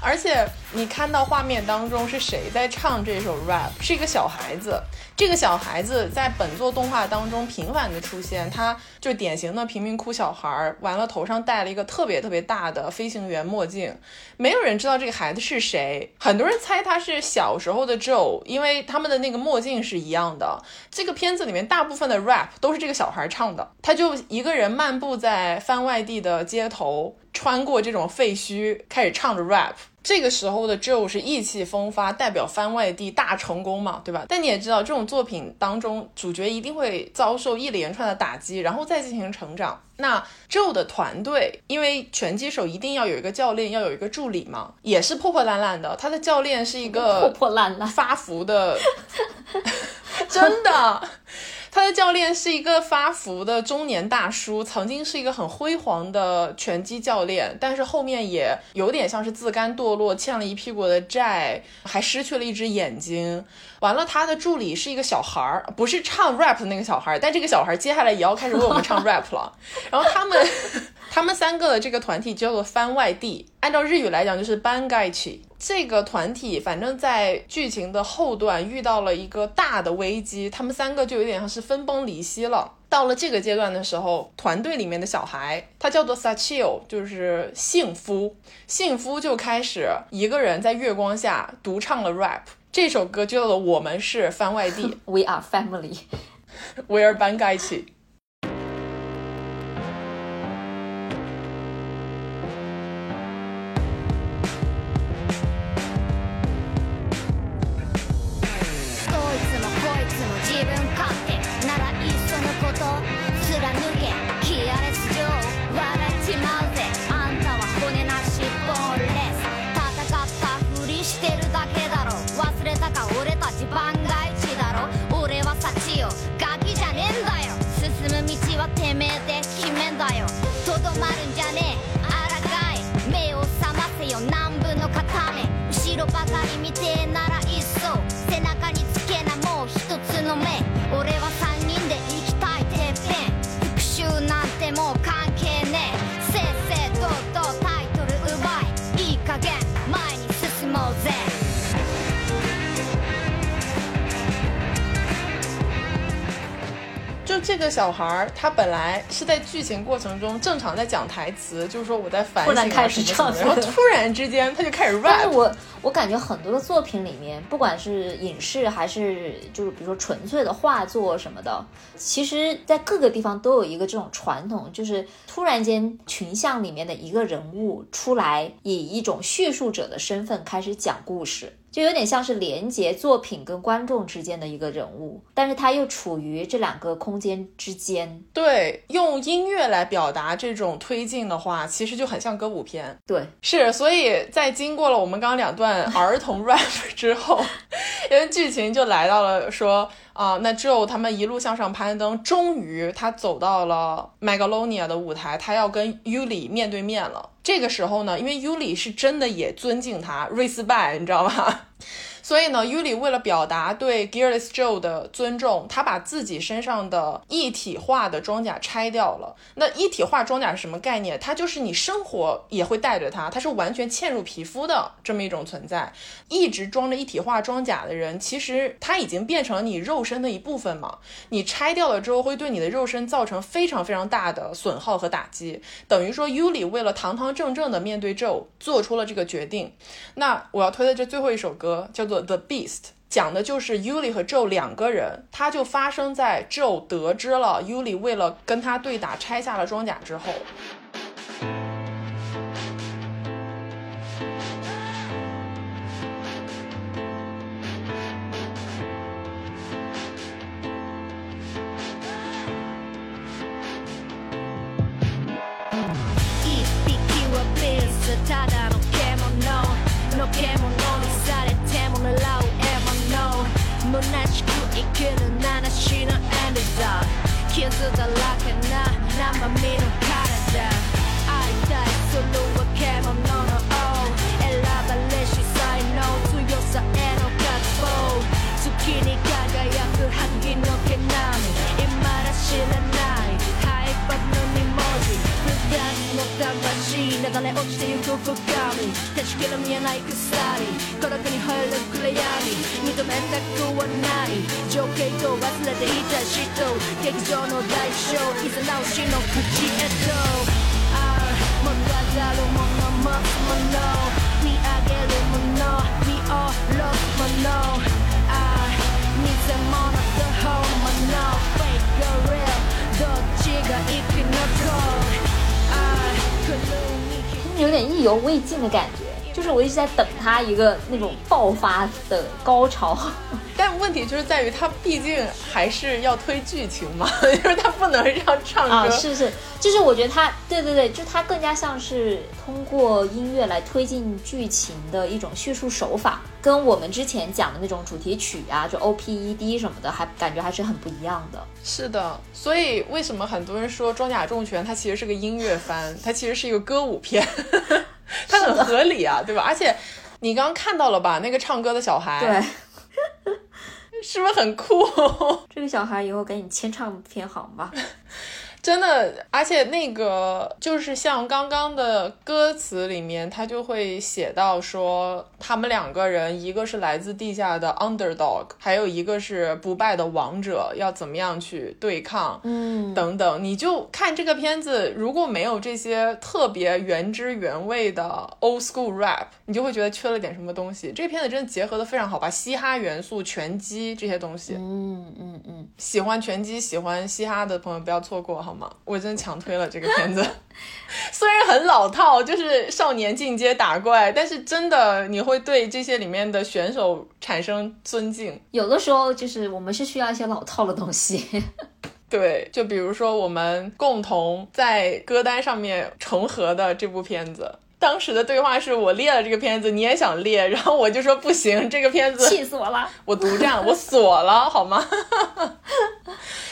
而且 你看到画面当中是谁在唱这首 rap？是一个小孩子。这个小孩子在本作动画当中频繁的出现，他就典型的贫民窟小孩儿，完了头上戴了一个特别特别大的飞行员墨镜。没有人知道这个孩子是谁，很多人猜他是小时候的 Joe，因为他们的那个墨镜是一样的。这个片子里面大部分的 rap 都是这个小孩唱的，他就一个人漫步在番外地的街头，穿过这种废墟，开始唱着 rap。这个时候的 Joe 是意气风发，代表番外地大成功嘛，对吧？但你也知道，这种作品当中，主角一定会遭受一连串的打击，然后再进行成长。那 Joe 的团队，因为拳击手一定要有一个教练，要有一个助理嘛，也是破破烂烂的。他的教练是一个破破烂烂发福的，真的。他的教练是一个发福的中年大叔，曾经是一个很辉煌的拳击教练，但是后面也有点像是自甘堕落，欠了一屁股的债，还失去了一只眼睛。完了，他的助理是一个小孩儿，不是唱 rap 的那个小孩儿，但这个小孩儿接下来也要开始为我们唱 rap 了。然后他们，他们三个的这个团体叫做番外地，按照日语来讲就是班盖起。这个团体反正在剧情的后段遇到了一个大的危机，他们三个就有点像是分崩离析了。到了这个阶段的时候，团队里面的小孩，他叫做 Sachio，就是幸夫，幸夫就开始一个人在月光下独唱了 rap。这首歌就叫做《我们是番外地 We are family。We are 班盖 가요. 起。个小孩儿他本来是在剧情过程中正常在讲台词，就是说我在反省、啊、突然开始唱然后突然之间他就开始但是 rap。我我感觉很多的作品里面，不管是影视还是就是比如说纯粹的画作什么的，其实在各个地方都有一个这种传统，就是突然间群像里面的一个人物出来，以一种叙述者的身份开始讲故事。就有点像是连接作品跟观众之间的一个人物，但是他又处于这两个空间之间。对，用音乐来表达这种推进的话，其实就很像歌舞片。对，是，所以在经过了我们刚刚两段儿童 rap 之后，因为剧情就来到了说啊、那 Joe 他们一路向上攀登，终于他走到了 Megalonia 的舞台，他要跟 Yuli 面对面了。这个时候呢，因为尤里是真的也尊敬他，respect，你知道吧？所以呢，Yuli 为了表达对 Gearless Joe 的尊重，他把自己身上的一体化的装甲拆掉了。那一体化装甲是什么概念？它就是你生活也会带着它，它是完全嵌入皮肤的这么一种存在。一直装着一体化装甲的人，其实他已经变成了你肉身的一部分嘛。你拆掉了之后，会对你的肉身造成非常非常大的损耗和打击。等于说，Yuli 为了堂堂正正的面对 Joe，做出了这个决定。那我要推的这最后一首歌叫做《The Beast》，讲的就是 Yuli 和 Joe 两个人，它就发生在 Joe 得知了 Yuli 为了跟他对打拆下了装甲之后。なしく生きる七しのエンデザー傷だらけな生身の体会いたいするだれ落ちてゆく深み。断ち切る見えない鎖孤独に吠える暗闇。認めたくはない。情景と忘れていた死と。劇場の代償いざ直しの口へと。ああ。物語るもの持つもの。見上げるもの。見下ろすもの。ああ。偽物と本物 Fake or real どっちが生き残る？ああ。狂う有点意犹未尽的感觉，就是我一直在等他一个那种爆发的高潮。但问题就是在于，他毕竟还是要推剧情嘛，就是他不能让唱歌。啊，是是，就是我觉得他，对对对，就他更加像是通过音乐来推进剧情的一种叙述手法，跟我们之前讲的那种主题曲啊，就 O P E D 什么的，还感觉还是很不一样的。是的，所以为什么很多人说《装甲重拳》它其实是个音乐番，它其实是一个歌舞片，它很合理啊，对吧？而且你刚刚看到了吧，那个唱歌的小孩，对，是不是很酷？这个小孩以后赶紧签唱片行吧。真的，而且那个就是像刚刚的歌词里面，他就会写到说，他们两个人，一个是来自地下的 underdog，还有一个是不败的王者，要怎么样去对抗，嗯，等等。你就看这个片子，如果没有这些特别原汁原味的 old school rap，你就会觉得缺了点什么东西。这个片子真的结合的非常好，把嘻哈元素、拳击这些东西，嗯嗯嗯，喜欢拳击、喜欢嘻哈的朋友不要错过好吗？我真强推了这个片子，虽然很老套，就是少年进阶打怪，但是真的你会对这些里面的选手产生尊敬。有的时候就是我们是需要一些老套的东西。对，就比如说我们共同在歌单上面重合的这部片子。当时的对话是我列了这个片子，你也想列，然后我就说不行，这个片子气死我了！我独占，我锁了，好吗？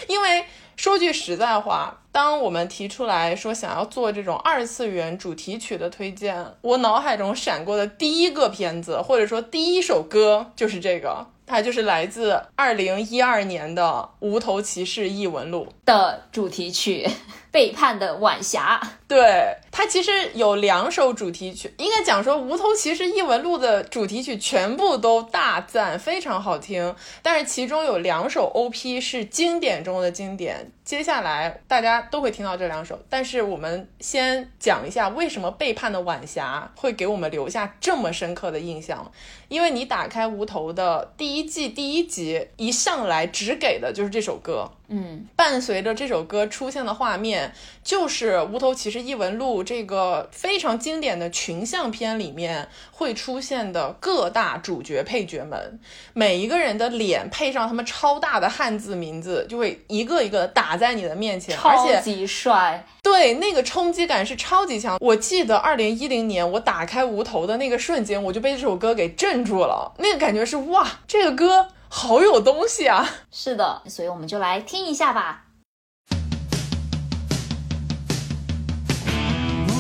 因为说句实在话，当我们提出来说想要做这种二次元主题曲的推荐，我脑海中闪过的第一个片子，或者说第一首歌就是这个，它就是来自二零一二年的《无头骑士异闻录》。的主题曲《背叛的晚霞》，对它其实有两首主题曲，应该讲说《无头骑士异闻录》的主题曲全部都大赞，非常好听。但是其中有两首 OP 是经典中的经典，接下来大家都会听到这两首。但是我们先讲一下为什么背叛的晚霞会给我们留下这么深刻的印象。因为你打开无头的第一季第一集，一上来只给的就是这首歌。嗯，伴随着这首歌出现的画面，就是《无头骑士异闻录》这个非常经典的群像片里面会出现的各大主角配角们，每一个人的脸配上他们超大的汉字名字，就会一个一个打在你的面前，而且超级帅。对那个冲击感是超级强。我记得二零一零年我打开无头的那个瞬间，我就被这首歌给镇住了，那个感觉是哇，这个歌好有东西啊！是的，所以我们就来听一下吧。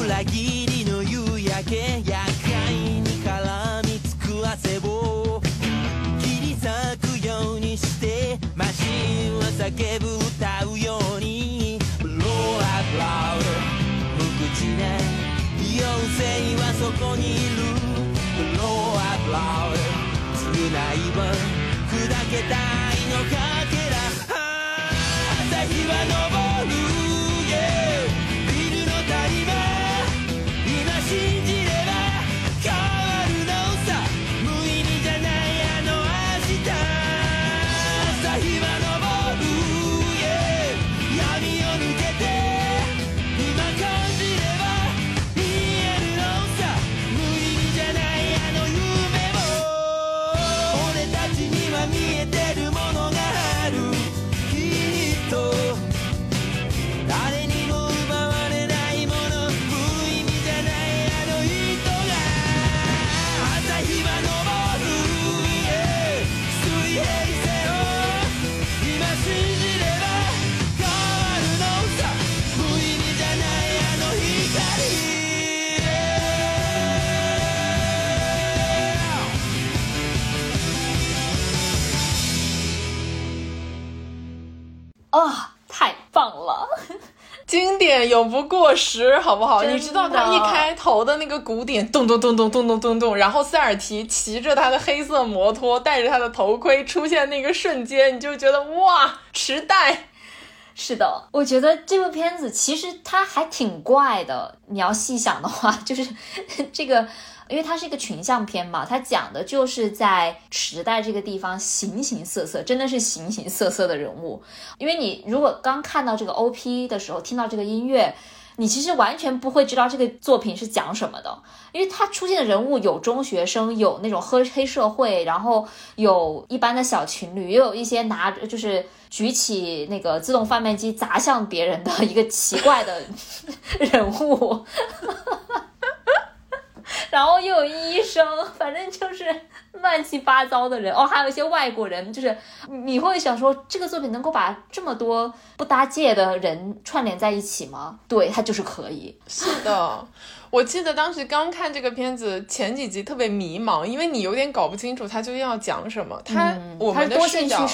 裏切りの夕焼け厄介に絡みつく汗を切り裂くようにしてマシンは叫ぶ歌うように。Blow out loud 無口な妖精はそこにいる。Blow out loud 償いは砕けた愛のかけら。朝日は昇る。不过时，好不好？你知道他一开头的那个鼓点，咚咚咚咚咚咚咚咚，然后塞尔提骑着他的黑色摩托，戴着他的头盔出现那个瞬间，你就觉得哇，时代。是的，我觉得这部片子其实它还挺怪的。你要细想的话，就是 这个，因为它是一个群像片嘛，它讲的就是在时代这个地方形形色色，真的是形形色色的人物。因为你如果刚看到这个 OP 的时候，听到这个音乐。你其实完全不会知道这个作品是讲什么的，因为它出现的人物有中学生，有那种黑黑社会，然后有一般的小情侣，也有一些拿就是举起那个自动贩卖机砸向别人的一个奇怪的 人物，然后又有医生，反正就是乱七八糟的人哦，还有一些外国人，就是你会想说这个作品能够把这么多不搭界的人串联在一起吗？对，它就是可以。是的，我记得当时刚看这个片子前几集特别迷茫，因为你有点搞不清楚他究竟要讲什么。他、我们的视角？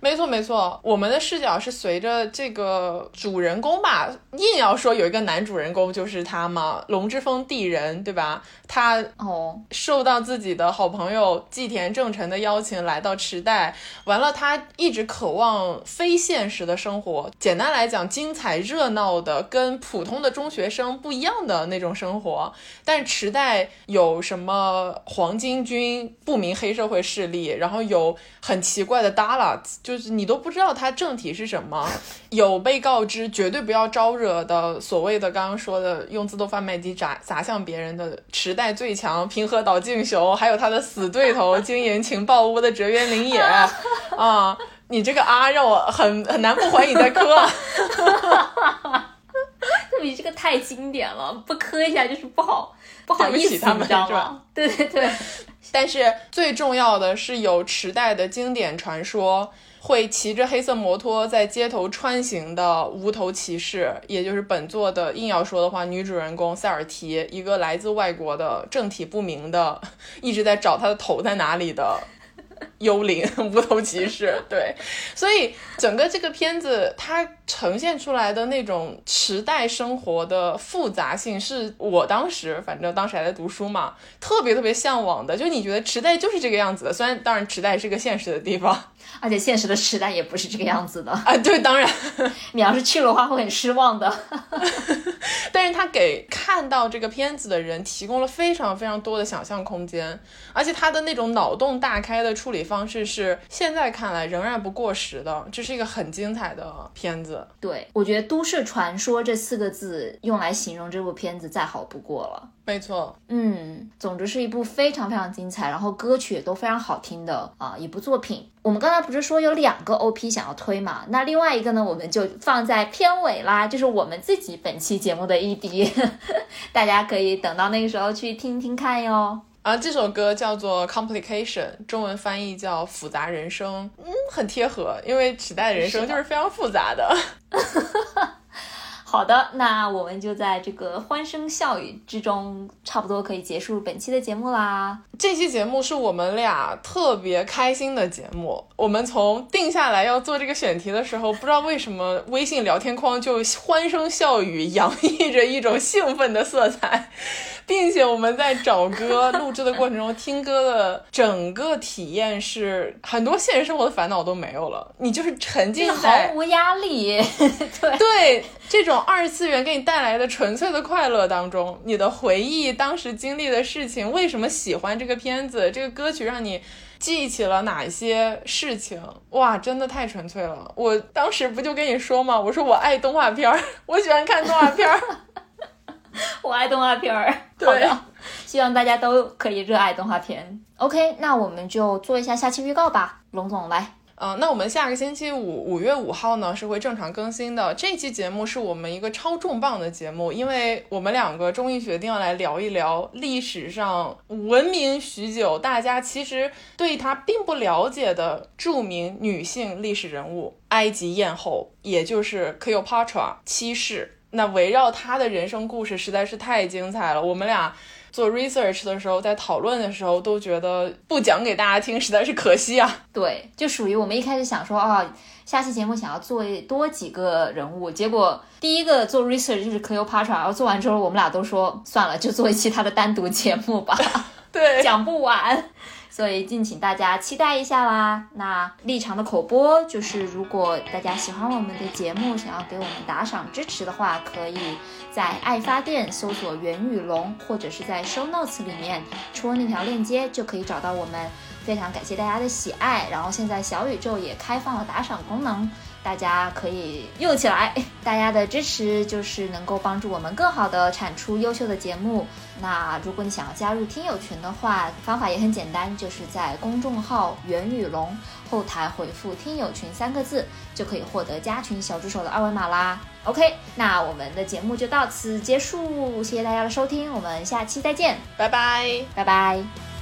没错没错，我们的视角是随着这个主人公吧，硬要说有一个男主人公就是他嘛，龙之峰地人，对吧？他哦，受到自己的好朋友纪田正成的邀请来到池袋，完了他一直渴望非现实的生活。简单来讲，精彩热闹的，跟普通的中学生不一样的那那种生活。但是池袋有什么黄巾军、不明黑社会势力，然后有很奇怪的 Dalas，就是你都不知道他正体是什么。有被告知绝对不要招惹的所谓的刚刚说的用自动贩卖机砸砸向别人的池袋最强平和岛静雄，还有他的死对头经营情报屋的折原绫野啊。你这个啊，让我很很难不怀疑你在磕。你这个太经典了，不磕一下就是不好不好意思，他们你知道吗？对对对，但是最重要的是有池袋的经典传说，会骑着黑色摩托在街头穿行的无头骑士，也就是本作的硬要说的话，女主人公塞尔提，一个来自外国的政体不明的，一直在找她的头在哪里的幽灵、无头骑士。对，所以整个这个片子它呈现出来的那种时代生活的复杂性，是我当时反正当时还在读书嘛，特别特别向往的。就你觉得池袋就是这个样子的，虽然当然池袋是个现实的地方 而且现实的时代也不是这个样子的。啊，对，当然，你要是去了的话，会很失望的。但是他给看到这个片子的人提供了非常非常多的想象空间，而且他的那种脑洞大开的处理方式是现在看来仍然不过时的，这是一个很精彩的片子。对，我觉得“都市传说”这四个字用来形容这部片子再好不过了。没错，嗯，总之是一部非常非常精彩，然后歌曲也都非常好听的啊、一部作品。我们刚才不是说有两个 OP 想要推嘛？那另外一个呢，我们就放在片尾啦，就是我们自己本期节目的一滴，大家可以等到那个时候去听听看哟。啊，这首歌叫做《Complication》，中文翻译叫《复杂人生》，嗯，很贴合，因为时代的人生就是非常复杂的。好的，那我们就在这个欢声笑语之中，差不多可以结束本期的节目啦。这期节目是我们俩特别开心的节目。我们从定下来要做这个选题的时候，不知道为什么微信聊天框就欢声笑语，洋溢着一种兴奋的色彩，并且我们在找歌录制的过程中，听歌的整个体验是很多现实生活的烦恼都没有了，你就是沉浸在毫无压力，对。对这种二次元给你带来的纯粹的快乐当中，你的回忆当时经历的事情，为什么喜欢这个片子，这个歌曲让你记起了哪些事情？哇，真的太纯粹了！我当时不就跟你说吗？我说我爱动画片儿，我喜欢看动画片儿。我爱动画片儿。对好的，希望大家都可以热爱动画片。OK，那我们就做一下下期预告吧，龙总来。嗯，那我们下个星期五五月五号呢是会正常更新的。这期节目是我们一个超重磅的节目，因为我们两个终于决定要来聊一聊历史上闻名许久，大家其实对她并不了解的著名女性历史人物——埃及艳后，也就是 Cleopatra 七世。那围绕他的人生故事实在是太精彩了，我们俩。做 research 的时候，在讨论的时候，都觉得不讲给大家听实在是可惜啊。对，就属于我们一开始想说啊，下期节目想要做多几个人物，结果第一个做 research 就是 Cleopatra，然后做完之后，我们俩都说算了，就做一期他的单独节目吧，对，讲不完。所以敬请大家期待一下啦。那立场的口播就是，如果大家喜欢我们的节目，想要给我们打赏支持的话，可以在爱发电搜索“袁宇龙”，或者是在 show notes 里面戳那条链接，就可以找到我们。非常感谢大家的喜爱，然后现在小宇宙也开放了打赏功能，大家可以用起来。大家的支持就是能够帮助我们更好的产出优秀的节目。那如果你想要加入听友群的话，方法也很简单，就是在公众号“袁宇龙”后台回复“听友群”三个字，就可以获得加群小助手的二维码啦。OK，那我们的节目就到此结束，谢谢大家的收听，我们下期再见，拜拜。拜拜。